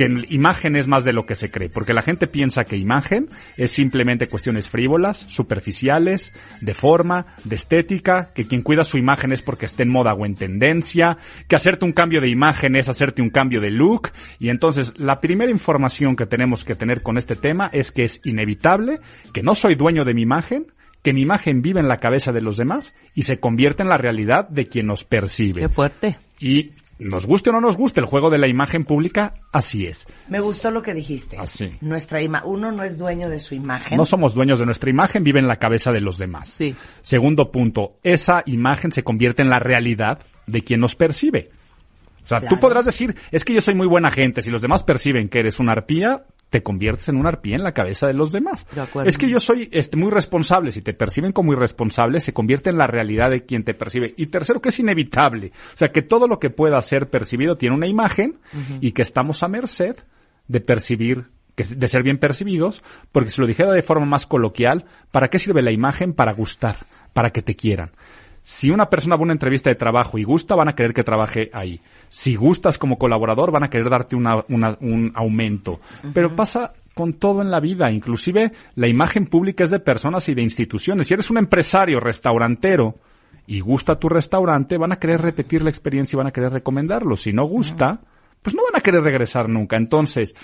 que en imagen es más de lo que se cree, porque la gente piensa que imagen es simplemente cuestiones frívolas, superficiales, de forma, de estética, que quien cuida su imagen es porque esté en moda o en tendencia, que hacerte un cambio de imagen es hacerte un cambio de look, y entonces la primera información que tenemos que tener con este tema es que es inevitable, que no soy dueño de mi imagen, que mi imagen vive en la cabeza de los demás y se convierte en la realidad de quien nos percibe. Qué fuerte. Y nos guste o no nos guste el juego de la imagen pública, así es. Me gustó lo que dijiste. Así. Nuestra ima uno no es dueño de su imagen. No somos dueños de nuestra imagen, vive en la cabeza de los demás. Sí. Segundo punto, esa imagen se convierte en la realidad de quien nos percibe. O sea, Claro. tú podrás decir, es que yo soy muy buena gente, si los demás perciben que eres una arpía, te conviertes en una arpía en la cabeza de los demás. De acuerdo. Es que yo soy este, muy responsable, si te perciben como irresponsable, se convierte en la realidad de quien te percibe. Y tercero, que es inevitable. O sea, que todo lo que pueda ser percibido tiene una imagen y que estamos a merced de percibir de ser bien percibidos, porque si lo dijera de forma más coloquial, ¿para qué sirve la imagen? Para gustar, para que te quieran. Si una persona va a una entrevista de trabajo y gusta, van a querer que trabaje ahí. Si gustas como colaborador, van a querer darte una- una- un aumento. Pero pasa con todo en la vida. Inclusive la imagen pública es de personas y de instituciones. Si eres un empresario, restaurantero, y gusta tu restaurante, van a querer repetir la experiencia y van a querer recomendarlo. Si no gusta, pues no van a querer regresar nunca. Entonces,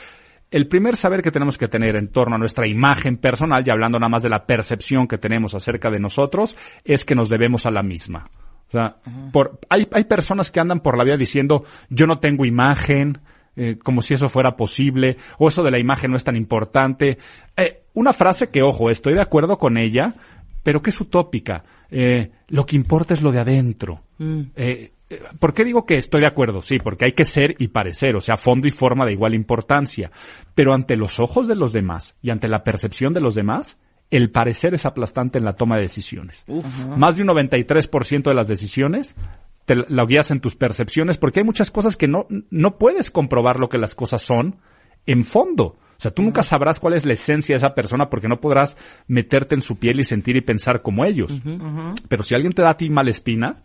el primer saber que tenemos que tener en torno a nuestra imagen personal, y hablando nada más de la percepción que tenemos acerca de nosotros, es que nos debemos a la misma. O sea, por, hay, hay personas que andan por la vida diciendo, yo no tengo imagen, eh, como si eso fuera posible, o eso de la imagen no es tan importante. Eh, una frase que, ojo, estoy de acuerdo con ella, pero que es utópica. Eh, lo que importa es lo de adentro. Eh, ¿Por qué digo que estoy de acuerdo? Sí, porque hay que ser y parecer, o sea, fondo y forma de igual importancia. Pero ante los ojos de los demás y ante la percepción de los demás, el parecer es aplastante en la toma de decisiones. Más de un 93% de las decisiones te la- lo guías en tus percepciones porque hay muchas cosas que no, no puedes comprobar lo que las cosas son en fondo. O sea, tú nunca sabrás cuál es la esencia de esa persona porque no podrás meterte en su piel y sentir y pensar como ellos. Pero si alguien te da a ti mala espina,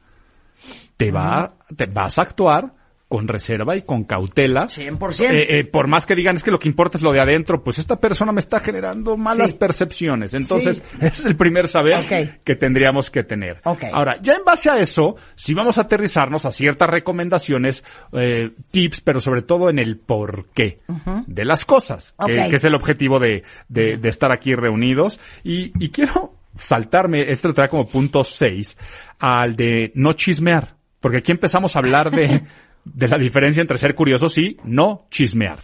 te va, te vas a actuar con reserva y con cautela. 100%. Eh, eh, por más que digan es que lo que importa es lo de adentro, pues esta persona me está generando malas Sí. percepciones. Entonces, Sí. ese es el primer saber que tendríamos que tener. Ahora, ya en base a eso, sí vamos a aterrizarnos a ciertas recomendaciones, eh, tips, pero sobre todo en el por qué de las cosas, que es el objetivo de, de, de estar aquí reunidos. Y, y quiero saltarme, este lo trae como punto 6, al de no chismear. Porque aquí empezamos a hablar de, de la diferencia entre ser curiosos y no chismear.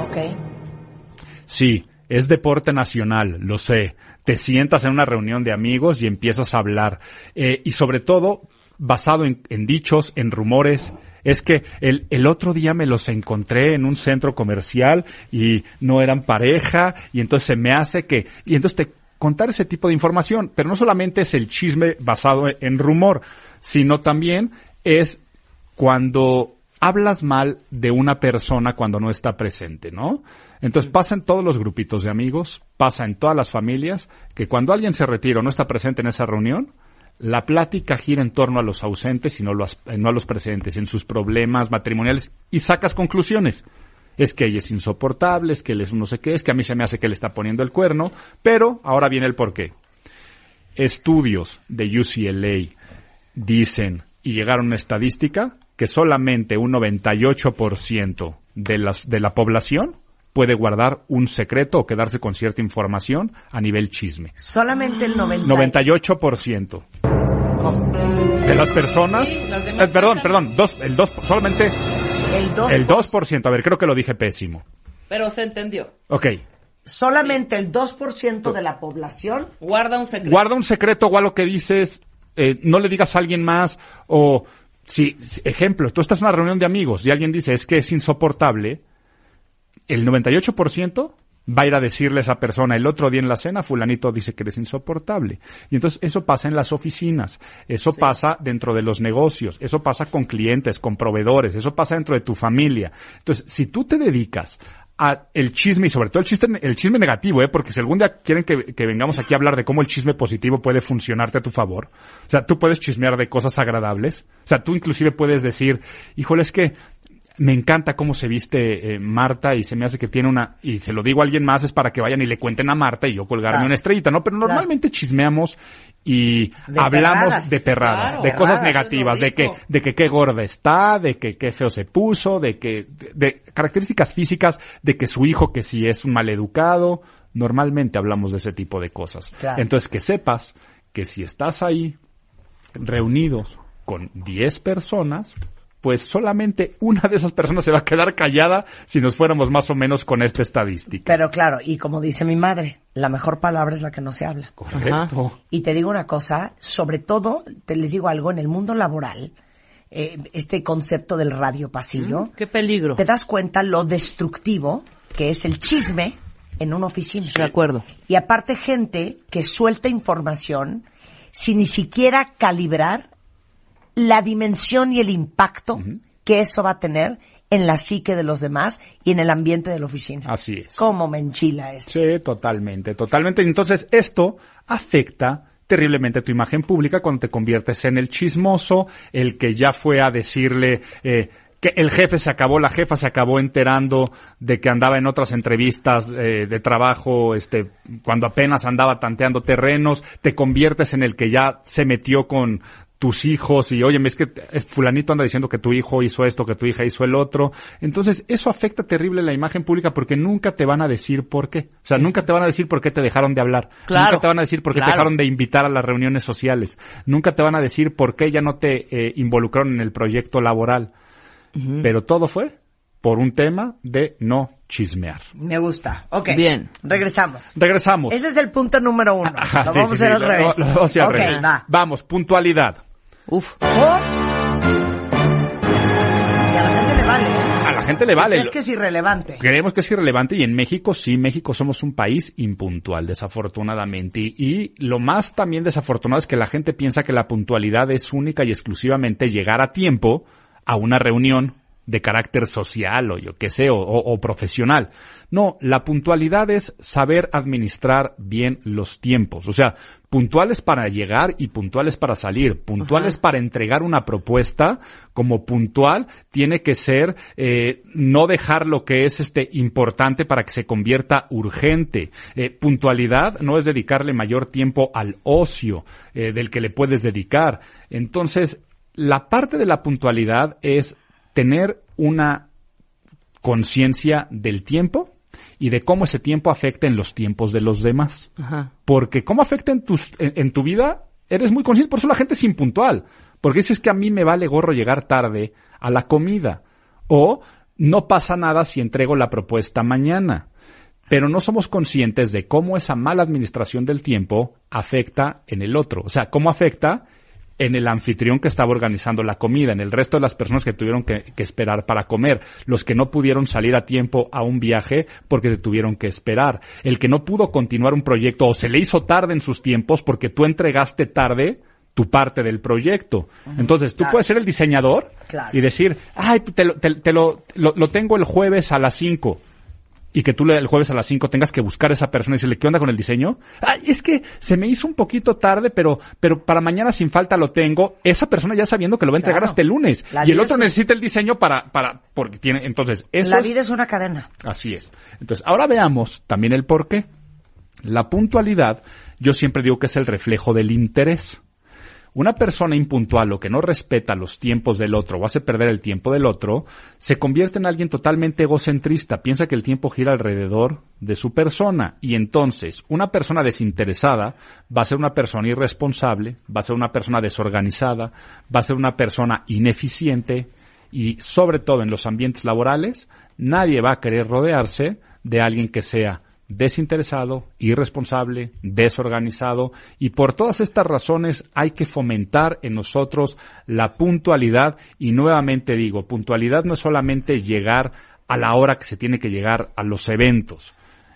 Ok. Sí, es deporte nacional, lo sé. Te sientas en una reunión de amigos y empiezas a hablar. Eh, y sobre todo, basado en, en dichos, en rumores. Es que el, el otro día me los encontré en un centro comercial y no eran pareja y entonces se me hace que... Y entonces te contar ese tipo de información, pero no solamente es el chisme basado en, rumor, sino también es cuando hablas mal de una persona cuando no está presente, ¿no? Entonces pasa en todos los grupitos de amigos, pasa en todas las familias, que cuando alguien se retira o no está presente en esa reunión, la plática gira en torno a los ausentes y no, los, no a los presentes, en sus problemas matrimoniales, y sacas conclusiones. Es que ella es insoportable, es que él es no sé qué, es que a mí se me hace que le está poniendo el cuerno, pero ahora viene el porqué. Estudios de UCLA dicen y llegaron a una estadística que solamente un 98% de, las, de la población puede guardar un secreto o quedarse con cierta información a nivel chisme. Solamente el 90. 98% de las personas, eh, perdón, perdón, dos, el dos, solamente El 2. el 2%, a ver, creo que lo dije pésimo. Pero se entendió. Ok, Solamente el 2% de la población. Guarda un secreto. guarda un secreto o algo que dices, eh, no le digas a alguien más, o si, si- ejemplo, tú estás en una reunión de amigos y alguien dice es que es insoportable, el 98% va a ir a decirle a esa persona el otro día en la cena, fulanito dice que eres insoportable. Y entonces eso pasa en las oficinas, eso pasa dentro de los negocios, eso pasa con clientes, con proveedores, eso pasa dentro de tu familia. Entonces, si tú te dedicas a el chisme y sobre todo el chisme, el chisme negativo, ¿eh? porque si algún día quieren que, que vengamos aquí a hablar de cómo el chisme positivo puede funcionarte a tu favor, o sea, tú puedes chismear de cosas agradables, o sea, tú inclusive puedes decir, híjole, es que me encanta cómo se viste eh, Marta y se me hace que tiene una, y se lo digo a alguien más, es para que vayan y le cuenten a Marta y yo colgarme Claro. una estrellita, ¿no? Pero Claro. normalmente chismeamos y De hablamos perradas. de perradas, Claro. de cosas negativas, de que, de que qué gorda está, de que qué feo se puso, de que, de, de características físicas, de que su hijo que si es un maleducado, normalmente hablamos de ese tipo de cosas. Claro. Entonces que sepas que si estás ahí reunidos con 10 personas, pues solamente una de esas personas se va a quedar callada si nos fuéramos más o menos con esta estadística. Pero claro, y como dice mi madre, la mejor palabra es la que no se habla. Correcto. Y te digo una cosa, sobre todo, te les digo algo, en el mundo laboral, eh, este concepto del radio pasillo, Qué peligro. te das cuenta lo destructivo que es el chisme en una oficina. De acuerdo. Y aparte gente que suelta información sin ni siquiera calibrar la dimensión y el impacto que eso va a tener en la psique de los demás y en el ambiente de la oficina. Así es. ¿Cómo me enchila eso? Sí, totalmente, totalmente. Entonces, esto afecta terriblemente tu imagen pública cuando te conviertes en el chismoso, el que ya fue a decirle eh, que el jefe se acabó, la jefa se acabó enterando de que andaba en otras entrevistas eh, de trabajo, este, cuando apenas andaba tanteando terrenos, te conviertes en el que ya se metió con tus hijos y oye, es que fulanito anda diciendo que tu hijo hizo esto, que tu hija hizo el otro. Entonces, eso afecta terrible la imagen pública porque nunca te van a decir por qué. O sea, nunca te van a decir por qué te dejaron de hablar. Claro, nunca te van a decir por qué claro. te dejaron de invitar a las reuniones sociales. Nunca te van a decir por qué ya no te eh, involucraron en el proyecto laboral. Pero todo fue por un tema de no chismear. Me gusta. Ok. Bien. Regresamos. Regresamos. Ese es el punto número uno. Ajá, lo sí, vamos sí, a hacer sí, al lo- revés. lo- lo vamos a hacer al ok, revés. va. Vamos, puntualidad. Uf. Y a la gente le vale. A la gente le vale. Es que es irrelevante. Creemos que es irrelevante y en México sí, México somos un país impuntual, desafortunadamente. Y lo más también desafortunado es que la gente piensa que la puntualidad es única y exclusivamente llegar a tiempo a una reunión de carácter social o yo qué sé, o, o- o profesional. No, la puntualidad es saber administrar bien los tiempos. O sea, puntuales para llegar y puntuales para salir. Puntuales para entregar una propuesta, como puntual tiene que ser eh, no dejar lo que es este importante para que se convierta urgente. Eh, puntualidad no es dedicarle mayor tiempo al ocio eh, del que le puedes dedicar. Entonces, la parte de la puntualidad es tener una conciencia del tiempo y de cómo ese tiempo afecta en los tiempos de los demás. Ajá. Porque cómo afecta en, tus, en, en tu vida, eres muy consciente. Por eso la gente es impuntual. Porque dices que a mí me vale gorro llegar tarde a la comida. O no pasa nada si entrego la propuesta mañana. Pero no somos conscientes de cómo esa mala administración del tiempo afecta en el otro. O sea, cómo afecta en el anfitrión que estaba organizando la comida, en el resto de las personas que tuvieron que, que esperar para comer, los que no pudieron salir a tiempo a un viaje porque se tuvieron que esperar, el que no pudo continuar un proyecto o se le hizo tarde en sus tiempos porque tú entregaste tarde tu parte del proyecto. Entonces, tú claro. puedes ser el diseñador Claro. y decir, ay, te, lo, te- te lo, lo- lo tengo el jueves a las 5 y que tú le- el jueves a las 5 tengas que buscar a esa persona y decirle, ¿qué onda con el diseño? Ay, es que se me hizo un poquito tarde, pero, pero para mañana sin falta lo tengo. Esa persona ya sabiendo que lo va a entregar Claro. hasta el lunes. La y el otro necesita el diseño para, para, porque tiene, entonces, eso La vida es una cadena. Así es. Entonces, ahora veamos también el por qué. La puntualidad, yo siempre digo que es el reflejo del interés. Una persona impuntual o que no respeta los tiempos del otro o hace perder el tiempo del otro, se convierte en alguien totalmente egocentrista, piensa que el tiempo gira alrededor de su persona y entonces una persona desinteresada va a ser una persona irresponsable, va a ser una persona desorganizada, va a ser una persona ineficiente y sobre todo en los ambientes laborales, nadie va a querer rodearse de alguien que sea desinteresado, irresponsable, desorganizado y por todas estas razones hay que fomentar en nosotros la puntualidad y nuevamente digo, puntualidad no es solamente llegar a la hora que se tiene que llegar a los eventos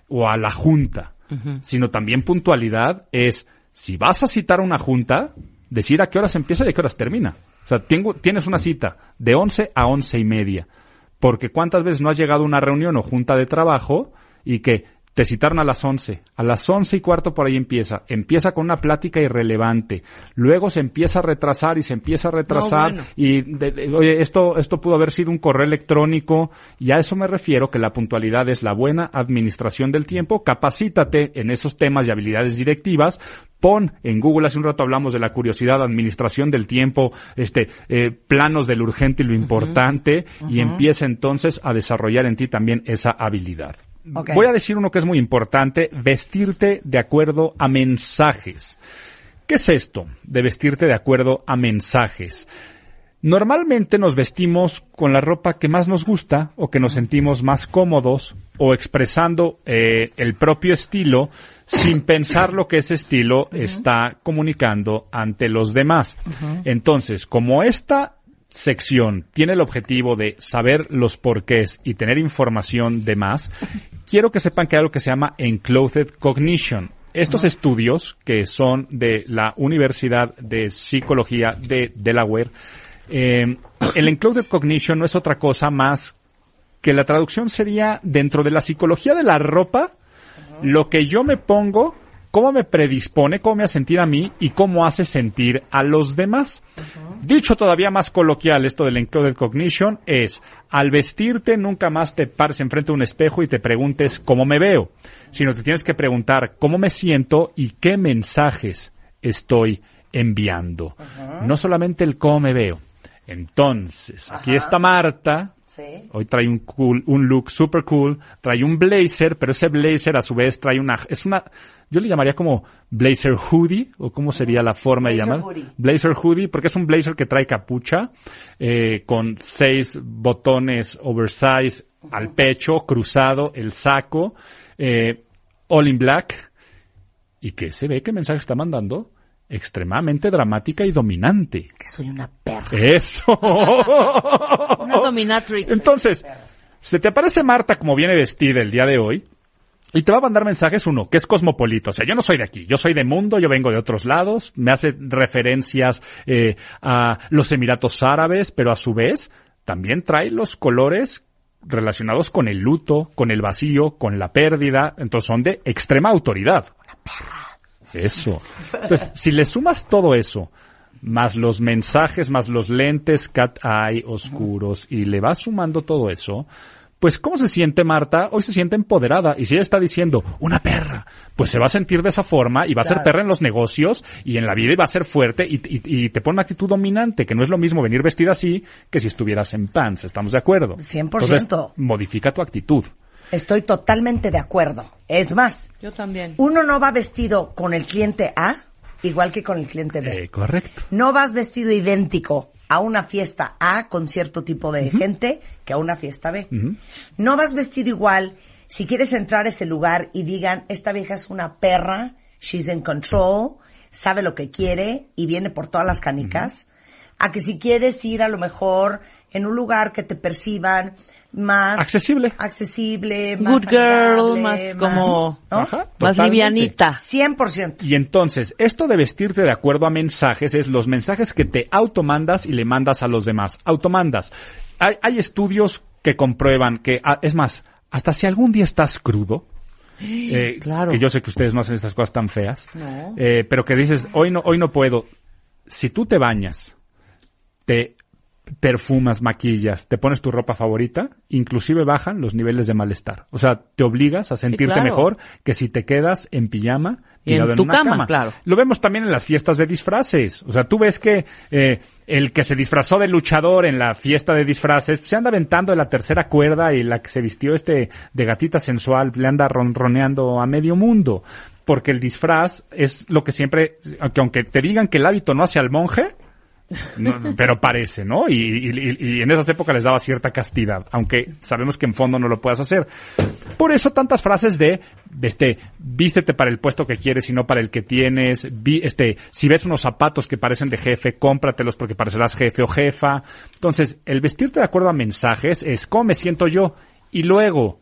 o a la junta, sino también puntualidad es si vas a citar una junta, decir a qué horas empieza y a qué horas termina. O sea, tengo, tienes una cita de 11 a once y media. Porque cuántas veces no has llegado a una reunión o junta de trabajo y que te citaron a las 11, a las once y cuarto por ahí empieza, empieza con una plática irrelevante, luego se empieza a retrasar y se empieza a retrasar bueno. y de- de- oye, esto, esto pudo haber sido un correo electrónico. Y a eso me refiero que la puntualidad es la buena administración del tiempo, capacítate en esos temas y habilidades directivas, pon en Google, hace un rato hablamos de la curiosidad, administración del tiempo, este, eh, planos del urgente y lo importante. Y empieza entonces a desarrollar en ti también esa habilidad. Voy a decir uno que es muy importante, vestirte de acuerdo a mensajes. ¿Qué es esto de vestirte de acuerdo a mensajes? Normalmente nos vestimos con la ropa que más nos gusta o que nos sentimos más cómodos o expresando eh, el propio estilo sin pensar lo que ese estilo está comunicando ante los demás. Entonces, como esta sección tiene el objetivo de saber los porqués y tener información de más, quiero que sepan que hay algo que se llama Enclothed Cognition. Estos estudios, que son de la Universidad de Psicología de Delaware, eh, el Enclothed Cognition no es otra cosa más que la traducción sería dentro de la psicología de la ropa, lo que yo me pongo, cómo me predispone, cómo me hace sentir a mí y cómo hace sentir a los demás. Dicho todavía más coloquial, esto del encoded cognition es, al vestirte nunca más te pares enfrente de un espejo y te preguntes cómo me veo, sino te tienes que preguntar cómo me siento y qué mensajes estoy enviando. No solamente el cómo me veo. Entonces, aquí está Marta, Sí. Hoy trae un cool, un look super cool, trae un blazer, pero ese blazer a su vez trae una, es una, yo le llamaría como blazer hoodie, o cómo sería la forma de Blazer llamar. hoodie. Blazer hoodie, porque es un blazer que trae capucha, eh, con seis botones oversize al pecho, cruzado, el saco, eh, all in black, y que se ve qué mensaje está mandando, extremadamente dramática y dominante. Que soy una perra. Eso. Una dominatrix. Entonces, se te aparece Marta como viene vestida el día de hoy y te va a mandar mensajes uno, que es cosmopolita. O sea, yo no soy de aquí, yo soy de mundo, yo vengo de otros lados, me hace referencias eh, a los Emiratos Árabes, pero a su vez también trae los colores relacionados con el luto, con el vacío, con la pérdida. Entonces son de extrema autoridad. Eso. Entonces, si le sumas todo eso, más los mensajes, más los lentes cat eye oscuros, y le vas sumando todo eso, pues ¿cómo se siente Marta? Hoy se siente empoderada. Y si ella está diciendo, una perra, pues se va a sentir de esa forma y va a ser perra en los negocios y en la vida y va a ser fuerte y, y- y te pone una actitud dominante, que no es lo mismo venir vestida así que si estuvieras en pants. ¿Estamos de acuerdo? 100%. Entonces, modifica tu actitud. Estoy totalmente de acuerdo. Es más, Yo también. uno no va vestido con el cliente A igual que con el cliente B. Eh, correcto. No vas vestido idéntico a una fiesta A con cierto tipo de gente que a una fiesta B. No vas vestido igual si quieres entrar a ese lugar y digan, esta vieja es una perra, she's in control, sabe lo que quiere y viene por todas las canicas, a que si quieres ir a lo mejor en un lugar que te perciban más Accesible. accesible, más Good girl, más como- ¿no? Ajá, Más livianita. 100%. Y entonces, esto de vestirte de acuerdo a mensajes es los mensajes que te automandas y le mandas a los demás. Automandas. Hay, hay estudios que comprueban que, ah, es más, hasta si algún día estás crudo, eh, Claro. que yo sé que ustedes no hacen estas cosas tan feas, No. eh, pero que dices, hoy no, hoy no puedo. Si tú te bañas, te perfumas, maquillas, te pones tu ropa favorita, inclusive bajan los niveles de malestar. O sea, te obligas a sentirte claro. mejor que si te quedas en pijama Y en tirado tu una cama, claro. Lo vemos también en las fiestas de disfraces. O sea, tú ves que eh, el que se disfrazó de luchador en la fiesta de disfraces se anda aventando de la tercera cuerda y la que se vistió este de gatita sensual le anda ronroneando a medio mundo. Porque el disfraz es lo que siempre, aunque, aunque te digan que el hábito no hace al monje, pero parece, ¿no? Y, y- y en esas épocas les daba cierta castidad, aunque sabemos que en fondo no lo puedes hacer. Por eso tantas frases de, este, vístete para el puesto que quieres y no para el que tienes, este, si ves unos zapatos que parecen de jefe, cómpratelos porque parecerás jefe o jefa. Entonces, el vestirte de acuerdo a mensajes es cómo me siento yo y luego,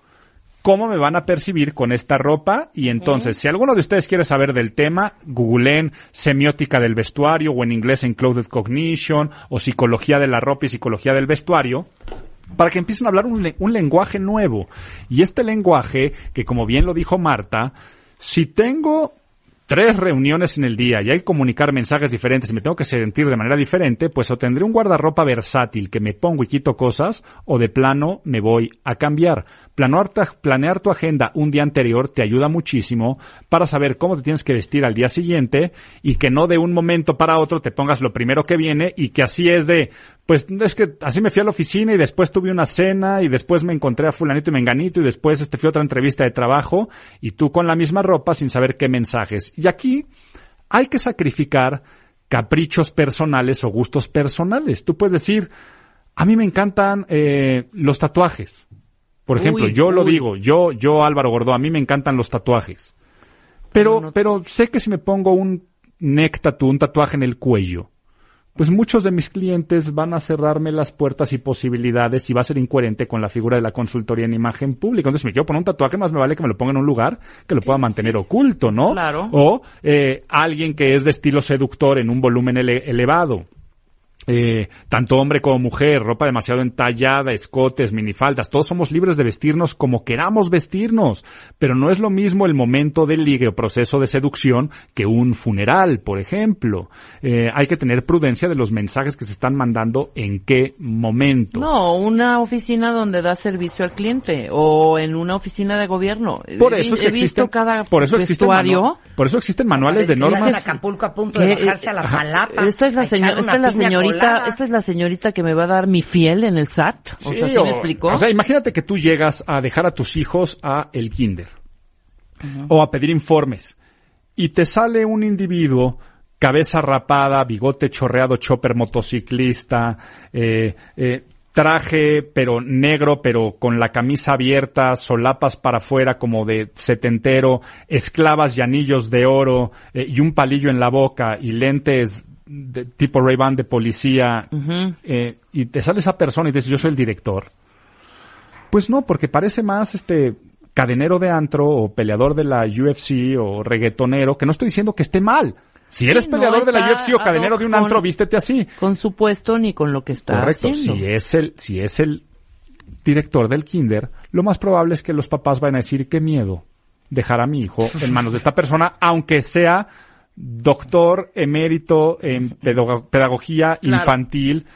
cómo me van a percibir con esta ropa y entonces si alguno de ustedes quiere saber del tema, googleen semiótica del vestuario o en inglés en clothed cognition o psicología de la ropa y psicología del vestuario para que empiecen a hablar un lenguaje nuevo. Y este lenguaje, que como bien lo dijo Marta, si tengo tres reuniones en el día y hay que comunicar mensajes diferentes y me tengo que sentir de manera diferente, pues o tendré un guardarropa versátil que me pongo y quito cosas, o de plano me voy a cambiar. Planear planear tu agenda un día anterior te ayuda muchísimo para saber cómo te tienes que vestir al día siguiente y que no de un momento para otro te pongas lo primero que viene y que así es de, pues es que así me fui a la oficina y después tuve una cena y después me encontré a fulanito y menganito y después este fui a otra entrevista de trabajo y tú con la misma ropa sin saber qué mensajes. Y aquí hay que sacrificar caprichos personales o gustos personales. Tú puedes decir, a mí me encantan eh, los tatuajes. Por ejemplo, Uy, yo lo digo, yo, yo Álvaro Gordó, a mí me encantan los tatuajes. Pero, No, no- pero sé que si me pongo un neck tattoo, un tatuaje en el cuello, pues muchos de mis clientes van a cerrarme las puertas y posibilidades y va a ser incoherente con la figura de la consultoría en imagen pública. Entonces, si me quiero poner un tatuaje, más me vale que me lo ponga en un lugar que lo pueda mantener oculto, ¿no? Claro. O eh, alguien que es de estilo seductor en un volumen ele- elevado. Eh, tanto hombre como mujer, ropa demasiado entallada, escotes, minifaldas, todos somos libres de vestirnos como queramos vestirnos, pero no es lo mismo el momento del ligue o proceso de seducción que un funeral, por ejemplo. Eh, hay que tener prudencia de los mensajes que se están mandando en qué momento. No, una oficina donde da servicio al cliente o en una oficina de gobierno. Por eso es que he visto existen, cada por eso vestuario. por eso existen manuales de normas. en Acapulco a punto de ¿Qué? bajarse a la palapa. Esta es la a echar señora, una esta es la piña señorita, esta es la señorita que me va a dar mi fiel en el SAT. O sea, Sí, ¿sí o- me explicó? O sea, imagínate que tú llegas a dejar a tus hijos a el kinder o a pedir informes y te sale un individuo cabeza rapada, bigote chorreado, chopper motociclista, eh, eh, traje pero negro pero con la camisa abierta, solapas para afuera como de setentero, esclavas y anillos de oro eh, y un palillo en la boca y lentes de tipo Ray-Ban de policía eh, y te sale esa persona y te dice yo soy el director. Pues no, porque parece más este cadenero de antro o peleador de la UFC o reggaetonero, que no estoy diciendo que esté mal. Si eres peleador de la UFC o cadenero ad de un hoc antro, con- vístete así. Con su puesto ni con lo que está Correcto. haciendo. Si es el, si es el director del kinder, lo más probable es que los papás van a decir qué miedo dejar a mi hijo en manos de esta persona, aunque sea doctor emérito en pedago- pedagogía Claro. infantil,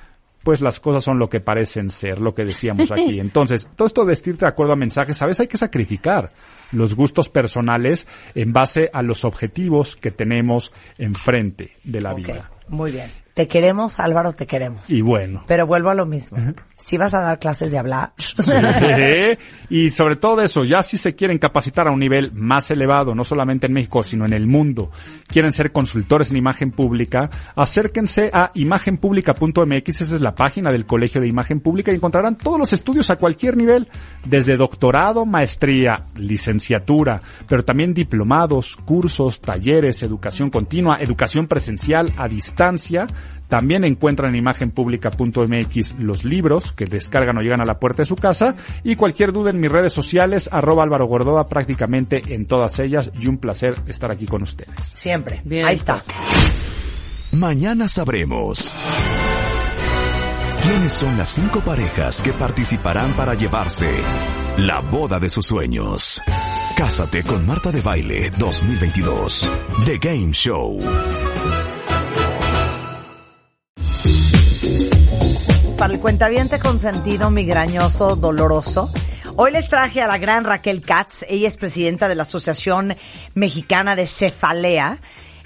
pues las cosas son lo que parecen ser, lo que decíamos aquí. Entonces, todo esto de vestirte de acuerdo a mensajes, a veces hay que sacrificar los gustos personales en base a los objetivos que tenemos enfrente de la vida. Muy bien. Te queremos, Álvaro, te queremos. Y bueno. Pero vuelvo a lo mismo. Si vas a dar clases de hablar, y sobre todo eso, ya si se quieren capacitar a un nivel más elevado, no solamente en México, sino en el mundo, quieren ser consultores en imagen pública, acérquense a imagenpublica.mx, esa es la página del Colegio de Imagen Pública y encontrarán todos los estudios a cualquier nivel, desde doctorado, maestría, licenciatura, pero también diplomados, cursos, talleres, educación continua, educación presencial a distancia, también encuentran en imagenpublica.mx los libros que descargan o llegan a la puerta de su casa y cualquier duda en mis redes sociales, arroba Álvaro Gordoa prácticamente en todas ellas y un placer estar aquí con ustedes. siempre. Bien. Ahí está. Mañana sabremos quiénes son las cinco parejas que participarán para llevarse la boda de sus sueños. Cásate con Marta de Baile 2022. The Game Show. El cuentaviente consentido, migrañoso, doloroso. Hoy les traje a la gran Raquel Katz. Ella es presidenta de la Asociación Mexicana de Cefalea.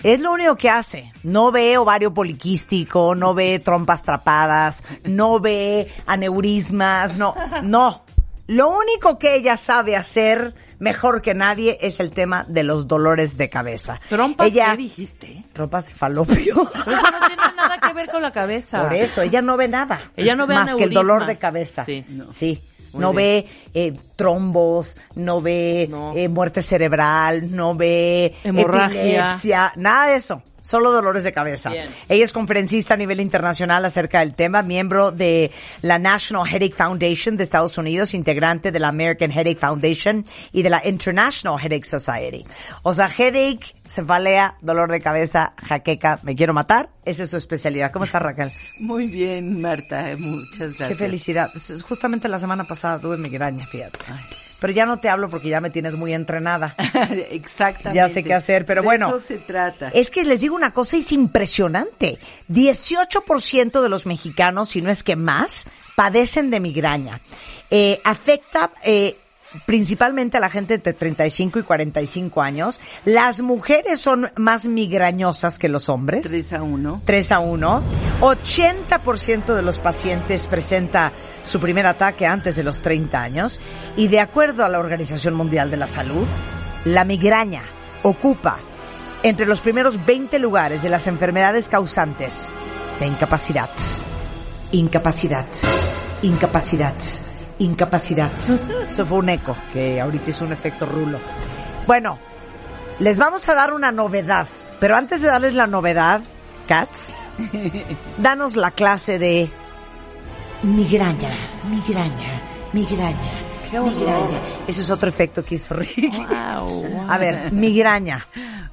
Es lo único que hace. No ve ovario poliquístico, no ve trompas trapadas, no ve aneurismas, no, no. Lo único que ella sabe hacer mejor que nadie es el tema de los dolores de cabeza. ¿Trompas ella, qué dijiste? Trompas de falopio. Pero eso no tiene nada que ver con la cabeza. Por eso, ella no ve nada. Ella no ve Más que el dolor de cabeza. Sí. Sí. No ve eh, trombos, no ve No. eh, muerte cerebral, no ve Hemorragia. epilepsia, nada de eso. Solo dolores de cabeza. Bien. Ella es conferencista a nivel internacional acerca del tema, miembro de la National Headache Foundation de Estados Unidos, integrante de la American Headache Foundation y de la International Headache Society. O sea, headache, cefalea, dolor de cabeza, jaqueca, me quiero matar. Esa es su especialidad. ¿Cómo está Raquel? Muy bien, Marta, muchas gracias. Qué felicidad. Justamente la semana pasada tuve migraña, fíjate. Pero ya no te hablo porque ya me tienes muy entrenada. Exactamente. Ya sé qué hacer, pero De bueno. Eso se trata. Es que les digo una cosa, es impresionante. 18% de los mexicanos, si no es que más, padecen de migraña. Eh, afecta eh, principalmente a la gente entre 35 y 45 años. Las mujeres son más migrañosas que los hombres. 3 a 1. 3 a 1. 80% de los pacientes presenta su primer ataque antes de los 30 años y de acuerdo a la Organización Mundial de la Salud, la migraña ocupa entre los primeros 20 lugares de las enfermedades causantes de incapacidad, incapacidad, incapacidad, incapacidad. Eso fue un eco que ahorita hizo un efecto rulo. Bueno, les vamos a dar una novedad, pero antes de darles la novedad, Katz, danos la clase de migraña, migraña, migraña, migraña. Ese es otro efecto que hizo Ricky. A ver, migraña.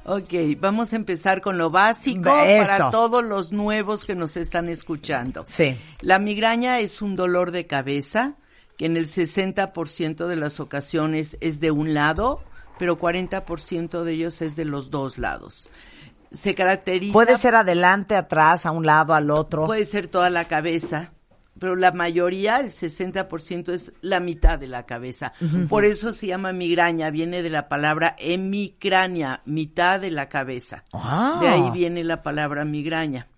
Ok, vamos a empezar con lo básico Eso. para todos los nuevos que nos están escuchando. Sí. La migraña es un dolor de cabeza que en el 60% de las ocasiones es de un lado, pero 40% de ellos es de los dos lados. Se caracteriza Puede ser adelante, atrás, a un lado, al otro. Puede ser toda la cabeza, pero la mayoría, el 60% es la mitad de la cabeza. Por eso se llama migraña, viene de la palabra hemicrania, mitad de la cabeza. Ah. De ahí viene la palabra migraña.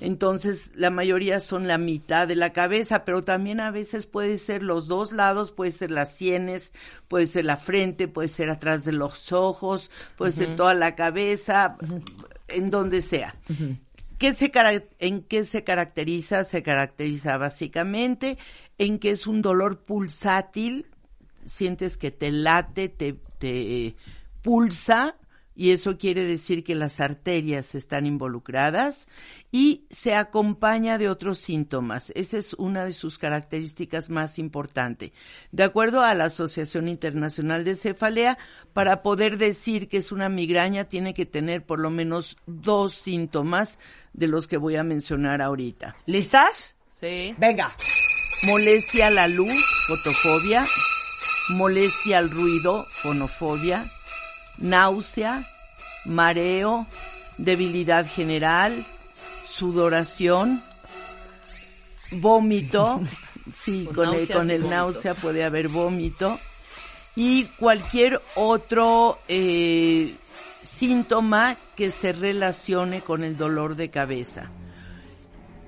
Entonces, la mayoría son la mitad de la cabeza, pero también a veces puede ser los dos lados, puede ser las sienes, puede ser la frente, puede ser atrás de los ojos, puede ser toda la cabeza, en donde sea. ¿Qué se ¿En qué se caracteriza? Se caracteriza básicamente en que es un dolor pulsátil, sientes que te late, te, te pulsa, y eso quiere decir que las arterias están involucradas y se acompaña de otros síntomas. Esa es una de sus características más importantes. De acuerdo a la Asociación Internacional de Cefalea, para poder decir que es una migraña tiene que tener por lo menos dos síntomas de los que voy a mencionar ahorita. ¿Listas? Sí. Venga. Molestia a la luz, fotofobia, molestia al ruido, fonofobia, náusea, mareo, debilidad general, sudoración, vómito, sí, Con con, el, con el náusea puede haber vómito. Y cualquier otro eh, síntoma que se relacione con el dolor de cabeza.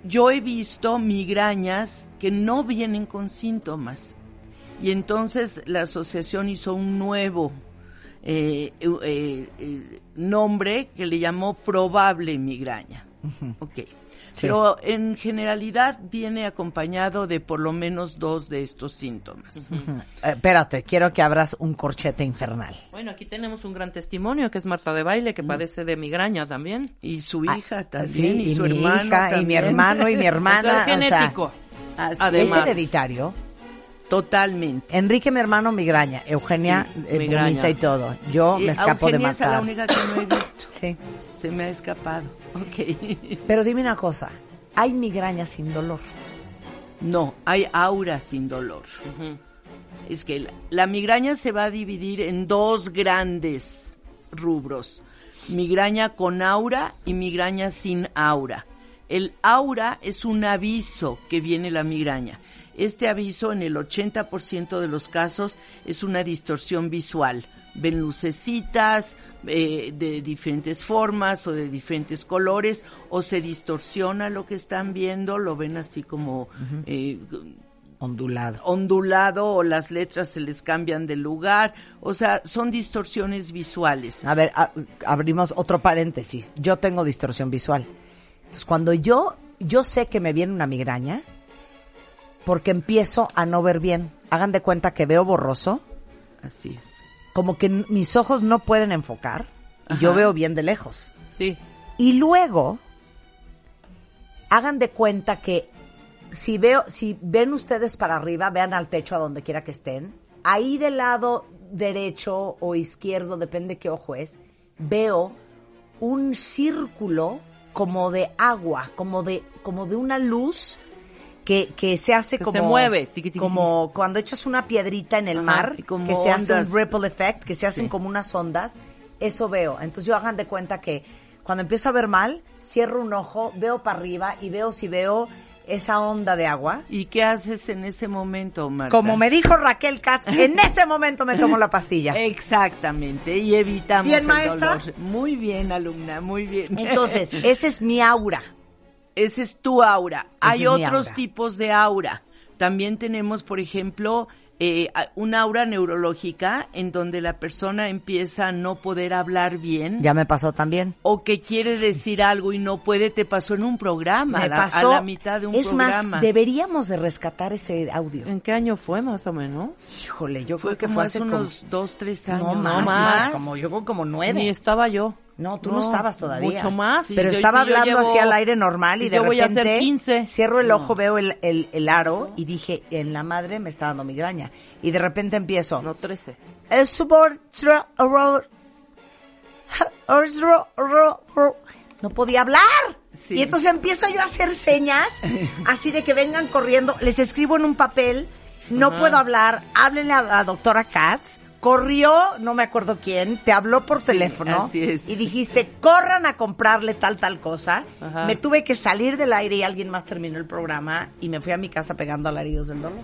Yo he visto migrañas que no vienen con síntomas. Y entonces la asociación hizo un nuevo eh, eh, eh, nombre que le llamó probable migraña. Ok. Pero en generalidad viene acompañado de por lo menos dos de estos síntomas. Eh, espérate, quiero que abras un corchete infernal. Bueno, aquí tenemos un gran testimonio que es Marta de Baile, que padece de migraña también. Y su Ah, hija también, sí, y, su mi hermano hija, y mi también. hermano, y mi hermana. O sea, es o sea, genético. Así Además. es hereditario. Totalmente. Enrique, mi hermano, migraña. Eugenia, Sí, eh, migraña. y todo. Yo Y me escapo de Eugenia es la matar. única que no he visto. Sí. Se me ha escapado. Ok. Pero dime una cosa. Hay migraña sin dolor. No, hay aura sin dolor. Es que la, la migraña se va a dividir en dos grandes rubros. Migraña con aura y migraña sin aura. El aura es un aviso que viene la migraña. Este aviso en el 80% de los casos es una distorsión visual. Ven lucecitas eh, de diferentes formas o de diferentes colores o se distorsiona lo que están viendo, lo ven así como eh, Ondulado. ondulado o las letras se les cambian de lugar. O sea, son distorsiones visuales. A ver, a- abrimos otro paréntesis. Yo tengo distorsión visual. Entonces, cuando yo, yo sé que me viene una migraña, porque empiezo a no ver bien. Hagan de cuenta que veo borroso, Así es. como que mis ojos no pueden enfocar, y yo veo bien de lejos. Sí. Y luego, hagan de cuenta que si veo, si ven ustedes para arriba, vean al techo a donde quiera que estén, ahí del lado derecho o izquierdo, depende qué ojo es, veo un círculo como de agua, como de, como de una luz que, que se hace Que como se mueve, tiqui, tiqui, como cuando echas una piedrita en el Ajá, mar, que se hace un ripple effect, que se hacen Sí. como unas ondas, eso veo. Entonces yo hagan de cuenta que cuando empiezo a ver mal, cierro un ojo, veo para arriba y veo si veo esa onda de agua. ¿Y qué haces en ese momento, Marta? Como me dijo Raquel Katz, en ese momento me tomo la pastilla. Exactamente, y evitamos Bien, el maestra. dolor. Muy bien, alumna, muy bien. Entonces, ese es mi aura. Ese es tu aura. Hay es otros aura. tipos de aura. También tenemos, por ejemplo, eh, a- un aura neurológica en donde la persona empieza a no poder hablar bien. Ya me pasó también. O que quiere decir algo y no puede, te pasó en un programa, Me a la, pasó. a la mitad de un es programa. más, deberíamos de rescatar ese audio. ¿En qué año fue más o menos? Híjole, yo fue creo que fue hace como... unos dos, tres años. No, más, más. como yo creo como nueve. Ni estaba yo. No, tú no, estabas todavía. Mucho más. Pero Sí, estaba hablando llevo- así al aire normal y de yo voy a repente hacer 15. cierro el ojo, veo el, el, el aro y dije, en la madre me está dando migraña. Y de repente empiezo. No, 13. "Es por tra- ro- es ro- ro- ro". No podía hablar. Sí. Y entonces empiezo yo a hacer señas, así de que vengan corriendo. Les escribo en un papel, no Ajá. puedo hablar, háblenle a la doctora Katz. Corrió, no me acuerdo quién, te habló por teléfono así es. y dijiste, corran a comprarle tal, tal cosa. Ajá. Me tuve que salir del aire y alguien más terminó el programa y me fui a mi casa pegando alaridos del dolor.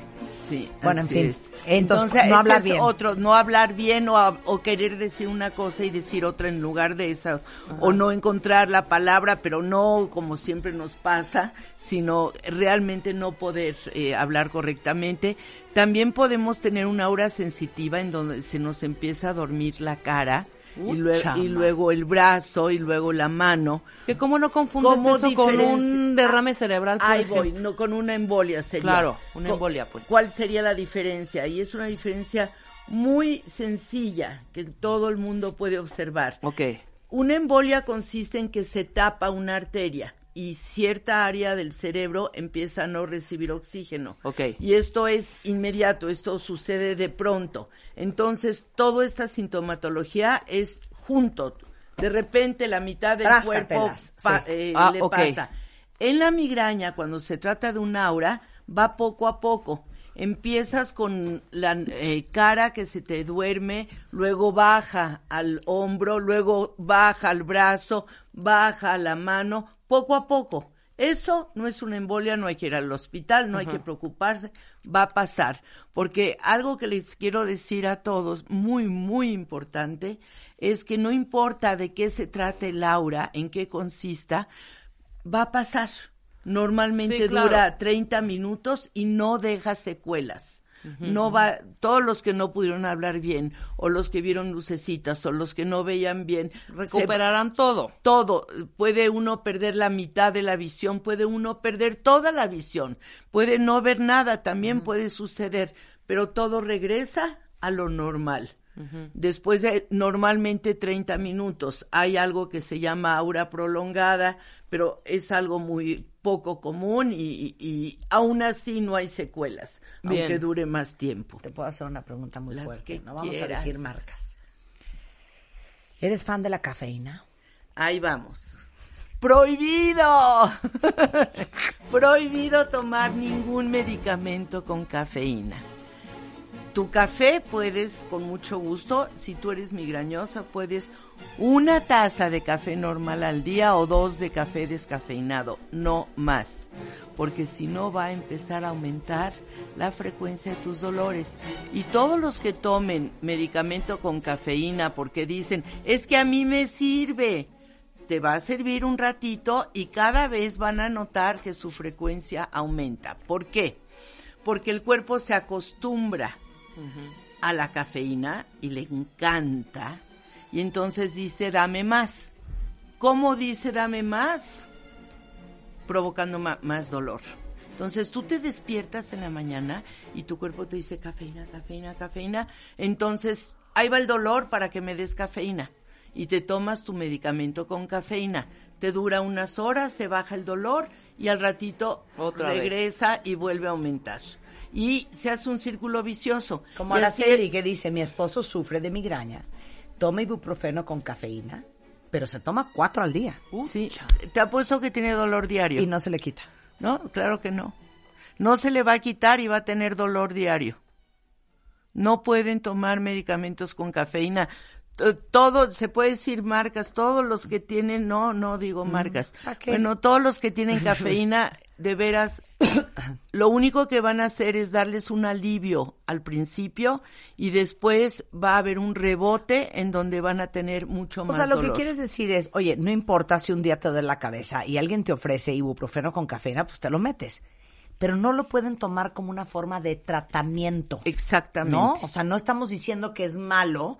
Sí, Bueno, en fin. es. Entonces, no este hablar es bien. Otro, no hablar bien o, a- o querer decir una cosa y decir otra en lugar de esa. O no encontrar la palabra, pero no como siempre nos pasa, sino realmente no poder eh, hablar correctamente. También podemos tener una aura sensitiva en donde se nos empieza a dormir la cara. Y, luego el brazo y luego la mano. ¿Que ¿Cómo no confundes ¿Cómo eso con un derrame cerebral? Ahí ejemplo? voy, no con una embolia sería. Claro, una embolia, pues. ¿Cuál sería la diferencia? Y es una diferencia muy sencilla que todo el mundo puede observar. Ok. Una embolia consiste en que se tapa una arteria y cierta área del cerebro empieza a no recibir oxígeno. Y esto es inmediato, esto sucede de pronto. Entonces, toda esta sintomatología es junto. De repente la mitad del cuerpo Tráscatelas, pa- sí. eh, Ah, le pasa. En la migraña, cuando se trata de un aura, va poco a poco. Empiezas con la eh, cara que se te duerme, luego baja al hombro, luego baja al brazo, baja a la mano, poco a poco. Eso no es una embolia, no hay que ir al hospital, no hay que preocuparse, va a pasar. Porque algo que les quiero decir a todos, muy, muy importante, es que no importa de qué se trate el aura, en qué consista, va a pasar. Normalmente Sí, claro. dura 30 minutos y no deja secuelas. No va, todos los que no pudieron hablar bien, o los que vieron lucecitas, o los que no veían bien, se- Recuperarán todo. todo. Puede uno perder la mitad de la visión, puede uno perder toda la visión, puede no ver nada, también puede suceder, pero todo regresa a lo normal. Después de normalmente 30 minutos, hay algo que se llama aura prolongada, pero es algo muy poco común y, aún así no hay secuelas, Bien. aunque dure más tiempo. Te puedo hacer una pregunta muy Las fuerte. No vamos a decir marcas. ¿Eres fan de la cafeína? Ahí vamos. Prohibido. Prohibido tomar ningún medicamento con cafeína. Tu café puedes, con mucho gusto, si tú eres migrañosa, puedes una taza de café normal al día o dos de café descafeinado, no más, porque si no va a empezar a aumentar la frecuencia de tus dolores. Y todos los que tomen medicamento con cafeína porque dicen, es que a mí me sirve, te va a servir un ratito y cada vez van a notar que su frecuencia aumenta. ¿Por qué? Porque el cuerpo se acostumbra a la cafeína y le encanta y entonces dice dame más. ¿Cómo dice dame más? Provocando más dolor. Entonces tú te despiertas en la mañana y tu cuerpo te dice cafeína, cafeína, cafeína. Entonces ahí va el dolor para que me des cafeína. Y te tomas tu medicamento con cafeína. Te dura unas horas, se baja el dolor y al ratito Otra vez. regresa y vuelve a aumentar. Y se hace un círculo vicioso. Como Araceli que dice, mi esposo sufre de migraña, toma ibuprofeno con cafeína, pero se toma cuatro al día Sí, te apuesto que tiene dolor diario. y no se le quita. No, claro que no. No se le va a quitar y va a tener dolor diario. No pueden tomar medicamentos con cafeína. Todo, se puede decir marcas, todos los que tienen, no, no digo marcas. Bueno, todos los que tienen cafeína, de veras, lo único que van a hacer es darles un alivio al principio y después va a haber un rebote en donde van a tener mucho O más sea, lo dolor. que quieres decir es, oye, no importa si un día te duele la cabeza y alguien te ofrece ibuprofeno con cafeína, pues te lo metes. Pero no lo pueden tomar como una forma de tratamiento. Exactamente. ¿No? O sea, no estamos diciendo que es malo.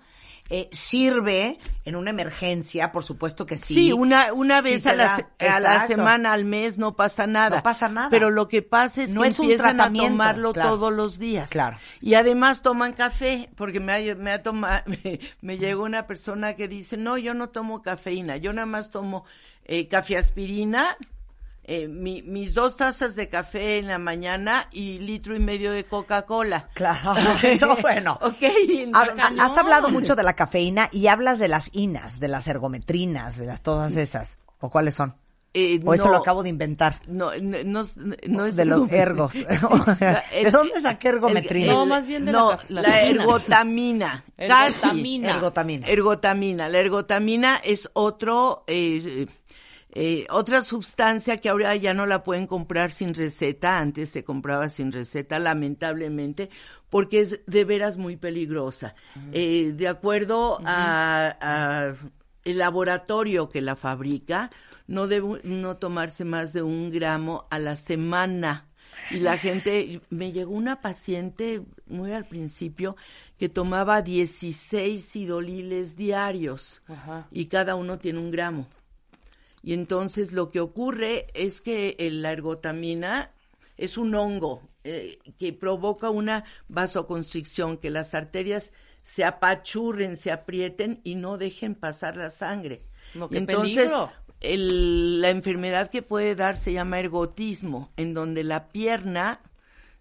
Eh, sirve en una emergencia, por supuesto que sí. Sí, una, una vez a, la, da- a la semana, al mes, no pasa nada. No pasa nada. Pero lo que pasa es No que es un empiezan a tratamiento, tomarlo claro. todos los días. Claro. Y además toman café, porque me ha, me ha tomado, me, me llegó una persona que dice, no, yo no tomo cafeína, yo nada más tomo eh, café aspirina, eh, mi- mis dos tazas de café en la mañana y litro y medio de Coca-Cola. Claro. No, bueno. Ok. Hab- no. Has hablado mucho de la cafeína y hablas de las inas, de las ergometrinas, de las todas esas. ¿O cuáles son? Eh, O eso no. lo acabo de inventar. No, no, no, no es de los ergos. ¿De dónde saqué ergometrina? No, más bien de no, la la, inas. ergotamina. Casi. Ergotamina. Ergotamina. Ergotamina. La ergotamina es otro, eh, eh, otra sustancia que ahora ya no la pueden comprar sin receta. Antes se compraba sin receta, lamentablemente, porque es de veras muy peligrosa. Eh, de acuerdo a, a el laboratorio que la fabrica, no debe no tomarse más de un gramo a la semana. Y la gente, me llegó una paciente muy al principio que tomaba 16 sidoliles diarios Ajá. y cada uno tiene un gramo. Y entonces lo que ocurre es que el- la ergotamina es un hongo eh, que provoca una vasoconstricción, que las arterias se apachurren, se aprieten y no dejen pasar la sangre. No, entonces, el- la enfermedad que puede dar se llama ergotismo, en donde la pierna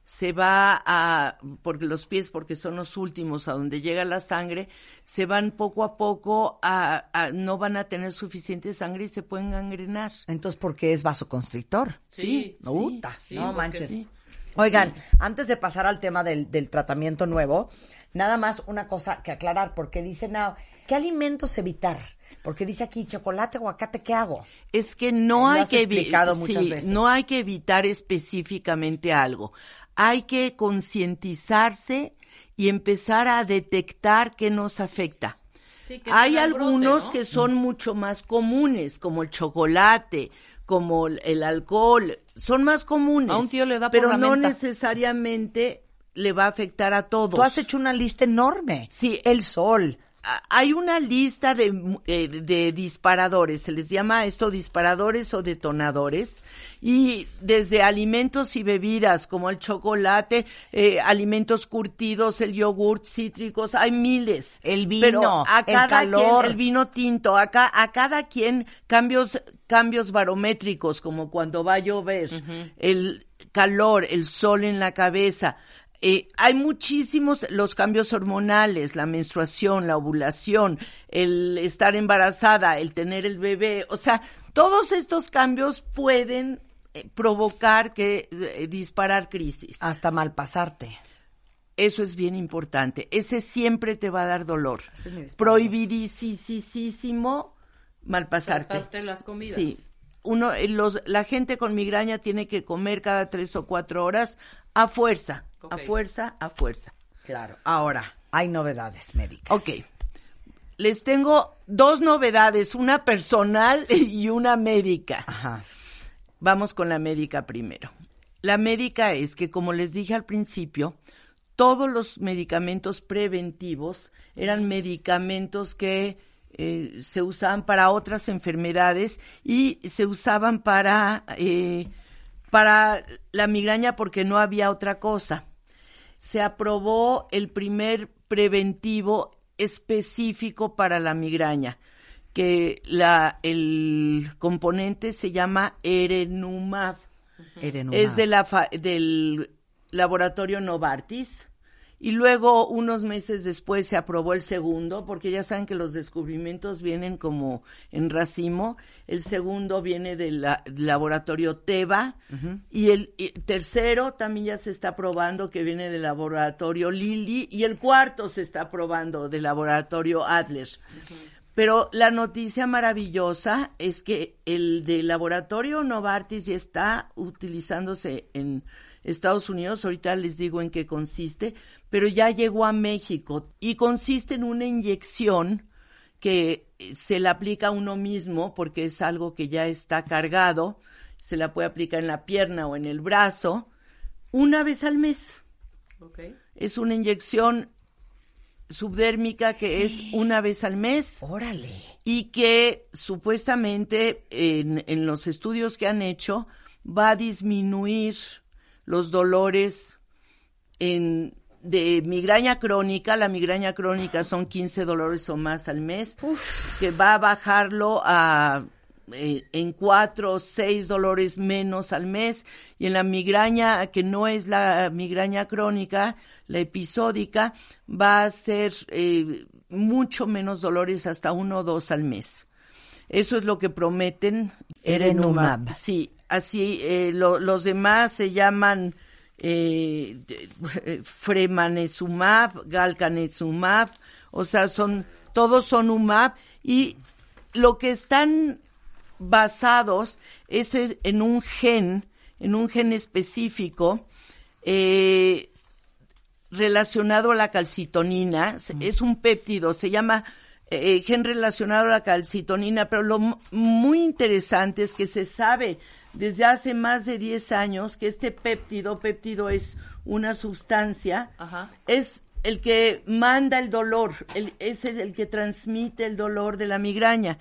se va a, porque los pies, porque son los últimos a donde llega la sangre, se van poco a poco a, a- no van a tener suficiente sangre y se pueden gangrenar. Entonces, ¿por qué es vasoconstrictor? Sí, No, puta, sí, no porque manches. sí. Oigan, antes de pasar al tema del, del tratamiento nuevo, nada más una cosa que aclarar, porque dice Nao, ¿qué alimentos evitar? Porque dice aquí chocolate, aguacate, ¿qué hago? Es que no Lo hay has que evi- explicado muchas sí, veces. no hay que evitar específicamente algo. Hay que concientizarse y empezar a detectar qué nos afecta. Sí, que Hay brote, algunos ¿no? que son mucho más comunes, como el chocolate, como el- el alcohol, son más comunes. A un tío le da por pero la no menta. necesariamente le va a afectar a todos. Tú has hecho una lista enorme. Sí. El sol. Hay una lista de, eh, de disparadores, se les llama esto disparadores o detonadores, y desde alimentos y bebidas como el chocolate, eh, alimentos curtidos, el yogurt, cítricos, hay miles. El vino, Pero a el cada calor. quien, el vino tinto, acá, a cada quien cambios, cambios barométricos, como cuando va a llover, el calor, el sol en la cabeza, eh, hay muchísimos los cambios hormonales, la menstruación, la ovulación, el estar embarazada, el tener el bebé, o sea, todos estos cambios pueden eh, provocar que eh, disparar crisis. Hasta mal pasarte. Eso es bien importante. Ese siempre te va a dar dolor. Prohibidísimo malpasarte. Saltarte las comidas. Sí. Uno, eh, los, la gente con migraña tiene que comer cada tres o cuatro horas a fuerza, a fuerza, a fuerza. Claro. Ahora, hay novedades médicas. Ok. Les tengo dos novedades, una personal y una médica. Ajá. Vamos con la médica primero. La médica es que, como les dije al principio, todos los medicamentos preventivos eran medicamentos que eh, se usaban para otras enfermedades y se usaban para, eh, para la migraña porque no había otra cosa. Se aprobó el primer preventivo específico para la migraña, que la, el componente se llama Erenumab. Erenumab. Es de la fa- del laboratorio Novartis. Y luego, unos meses después, se aprobó el segundo, porque ya saben que los descubrimientos vienen como en racimo. El segundo viene del la- laboratorio Teva. Y el y tercero también ya se está probando, que viene del laboratorio Lilly. Y el cuarto se está probando del laboratorio Adler. Pero la noticia maravillosa es que el del laboratorio Novartis ya está utilizándose en Estados Unidos, ahorita les digo en qué consiste, pero ya llegó a México y consiste en una inyección que eh, se la aplica a uno mismo porque es algo que ya está cargado, se la puede aplicar en la pierna o en el brazo, una vez al mes. Ok. Es una inyección subdérmica que es una vez al mes Órale. y que supuestamente en, en los estudios que han hecho va a disminuir los dolores en, de migraña crónica. La migraña crónica son 15 dolores o más al mes, que va a bajarlo a eh, en cuatro o seis dolores menos al mes y en la migraña que no es la migraña crónica, la episódica, va a ser eh, mucho menos dolores, hasta uno o dos al mes. Eso es lo que prometen. Erenumab. Sí, así eh, lo- los demás se llaman eh, eh, fremanezumab, galcanezumab, o sea, son todos son umab y lo que están basados es es en un gen, en un gen específico eh, relacionado a la calcitonina. Se- Es un péptido, se llama eh, gen relacionado a la calcitonina, pero lo muy interesante es que se sabe desde hace más de 10 años que este péptido, péptido es una sustancia, Ajá. es el que manda el dolor, el- es el, el que transmite el dolor de la migraña.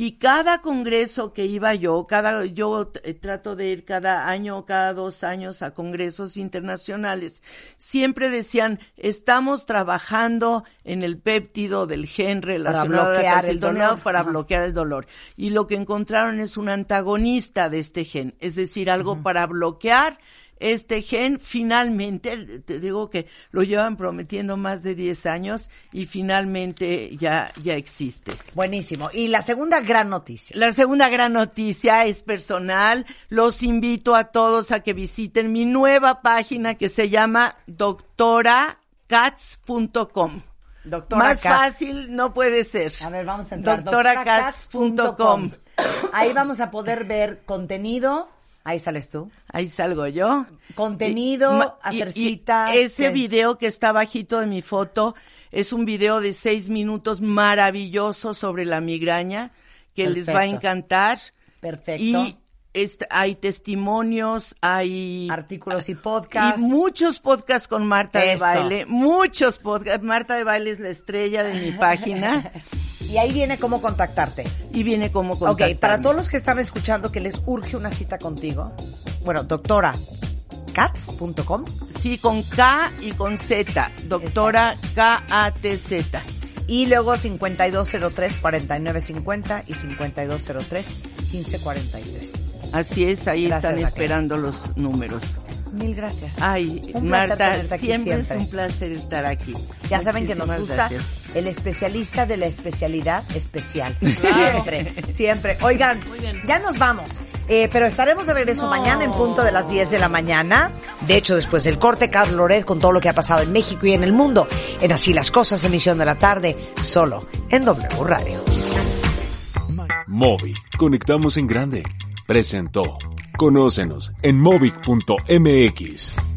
Y cada congreso que iba yo, cada, yo eh, trato de ir cada año o cada dos años a congresos internacionales, siempre decían, estamos trabajando en el péptido del gen relacionado a la bloquear el dolor. para Ajá. bloquear el dolor. Y lo que encontraron es un antagonista de este gen, es decir, algo para bloquear este gen finalmente, te digo que lo llevan prometiendo más de 10 años y finalmente ya, ya existe. Buenísimo. Y la segunda gran noticia. La segunda gran noticia es personal. Los invito a todos a que visiten mi nueva página que se llama doctoracats.com. Doctora Más Katz. fácil no puede ser. A ver, vamos a entrar. Doctoracats.com. Ahí vamos a poder ver contenido. Ahí sales tú. Ahí salgo yo. Contenido, hacer y- y citas. Ese ¿qué? video que está bajito de mi foto es un video de seis minutos maravilloso sobre la migraña que les va a encantar. Perfecto. Y hay testimonios, hay Artículos y podcasts. y muchos podcasts con Marta Eso. de Baile, muchos podcasts. Marta de Baile es la estrella de mi página Y ahí viene cómo contactarte. y viene como Ok, contactarme. para todos los que están escuchando que les urge una cita contigo, bueno, doctora cats.com Sí, con K y con Z, doctora K-A-T-Z. y luego 5203-4950 y 5203-1543. Así es, ahí Gracias, están Raquel. esperando los números. Mil gracias. Ay, Un placer Marta, tenerte aquí siempre, siempre. es un placer estar aquí. Ya saben que nos gusta gracias. el especialista de la especialidad especial. Siempre, siempre. Oigan, ya nos vamos. Eh, pero estaremos de regreso mañana en punto de las 10 de la mañana. De hecho, después del corte, Carlos Loret con todo lo que ha pasado en México y en el mundo. En Así las Cosas, emisión de la tarde, solo en W Radio. Móvil. Conectamos en grande. Presentó. Conócenos en movic.mx.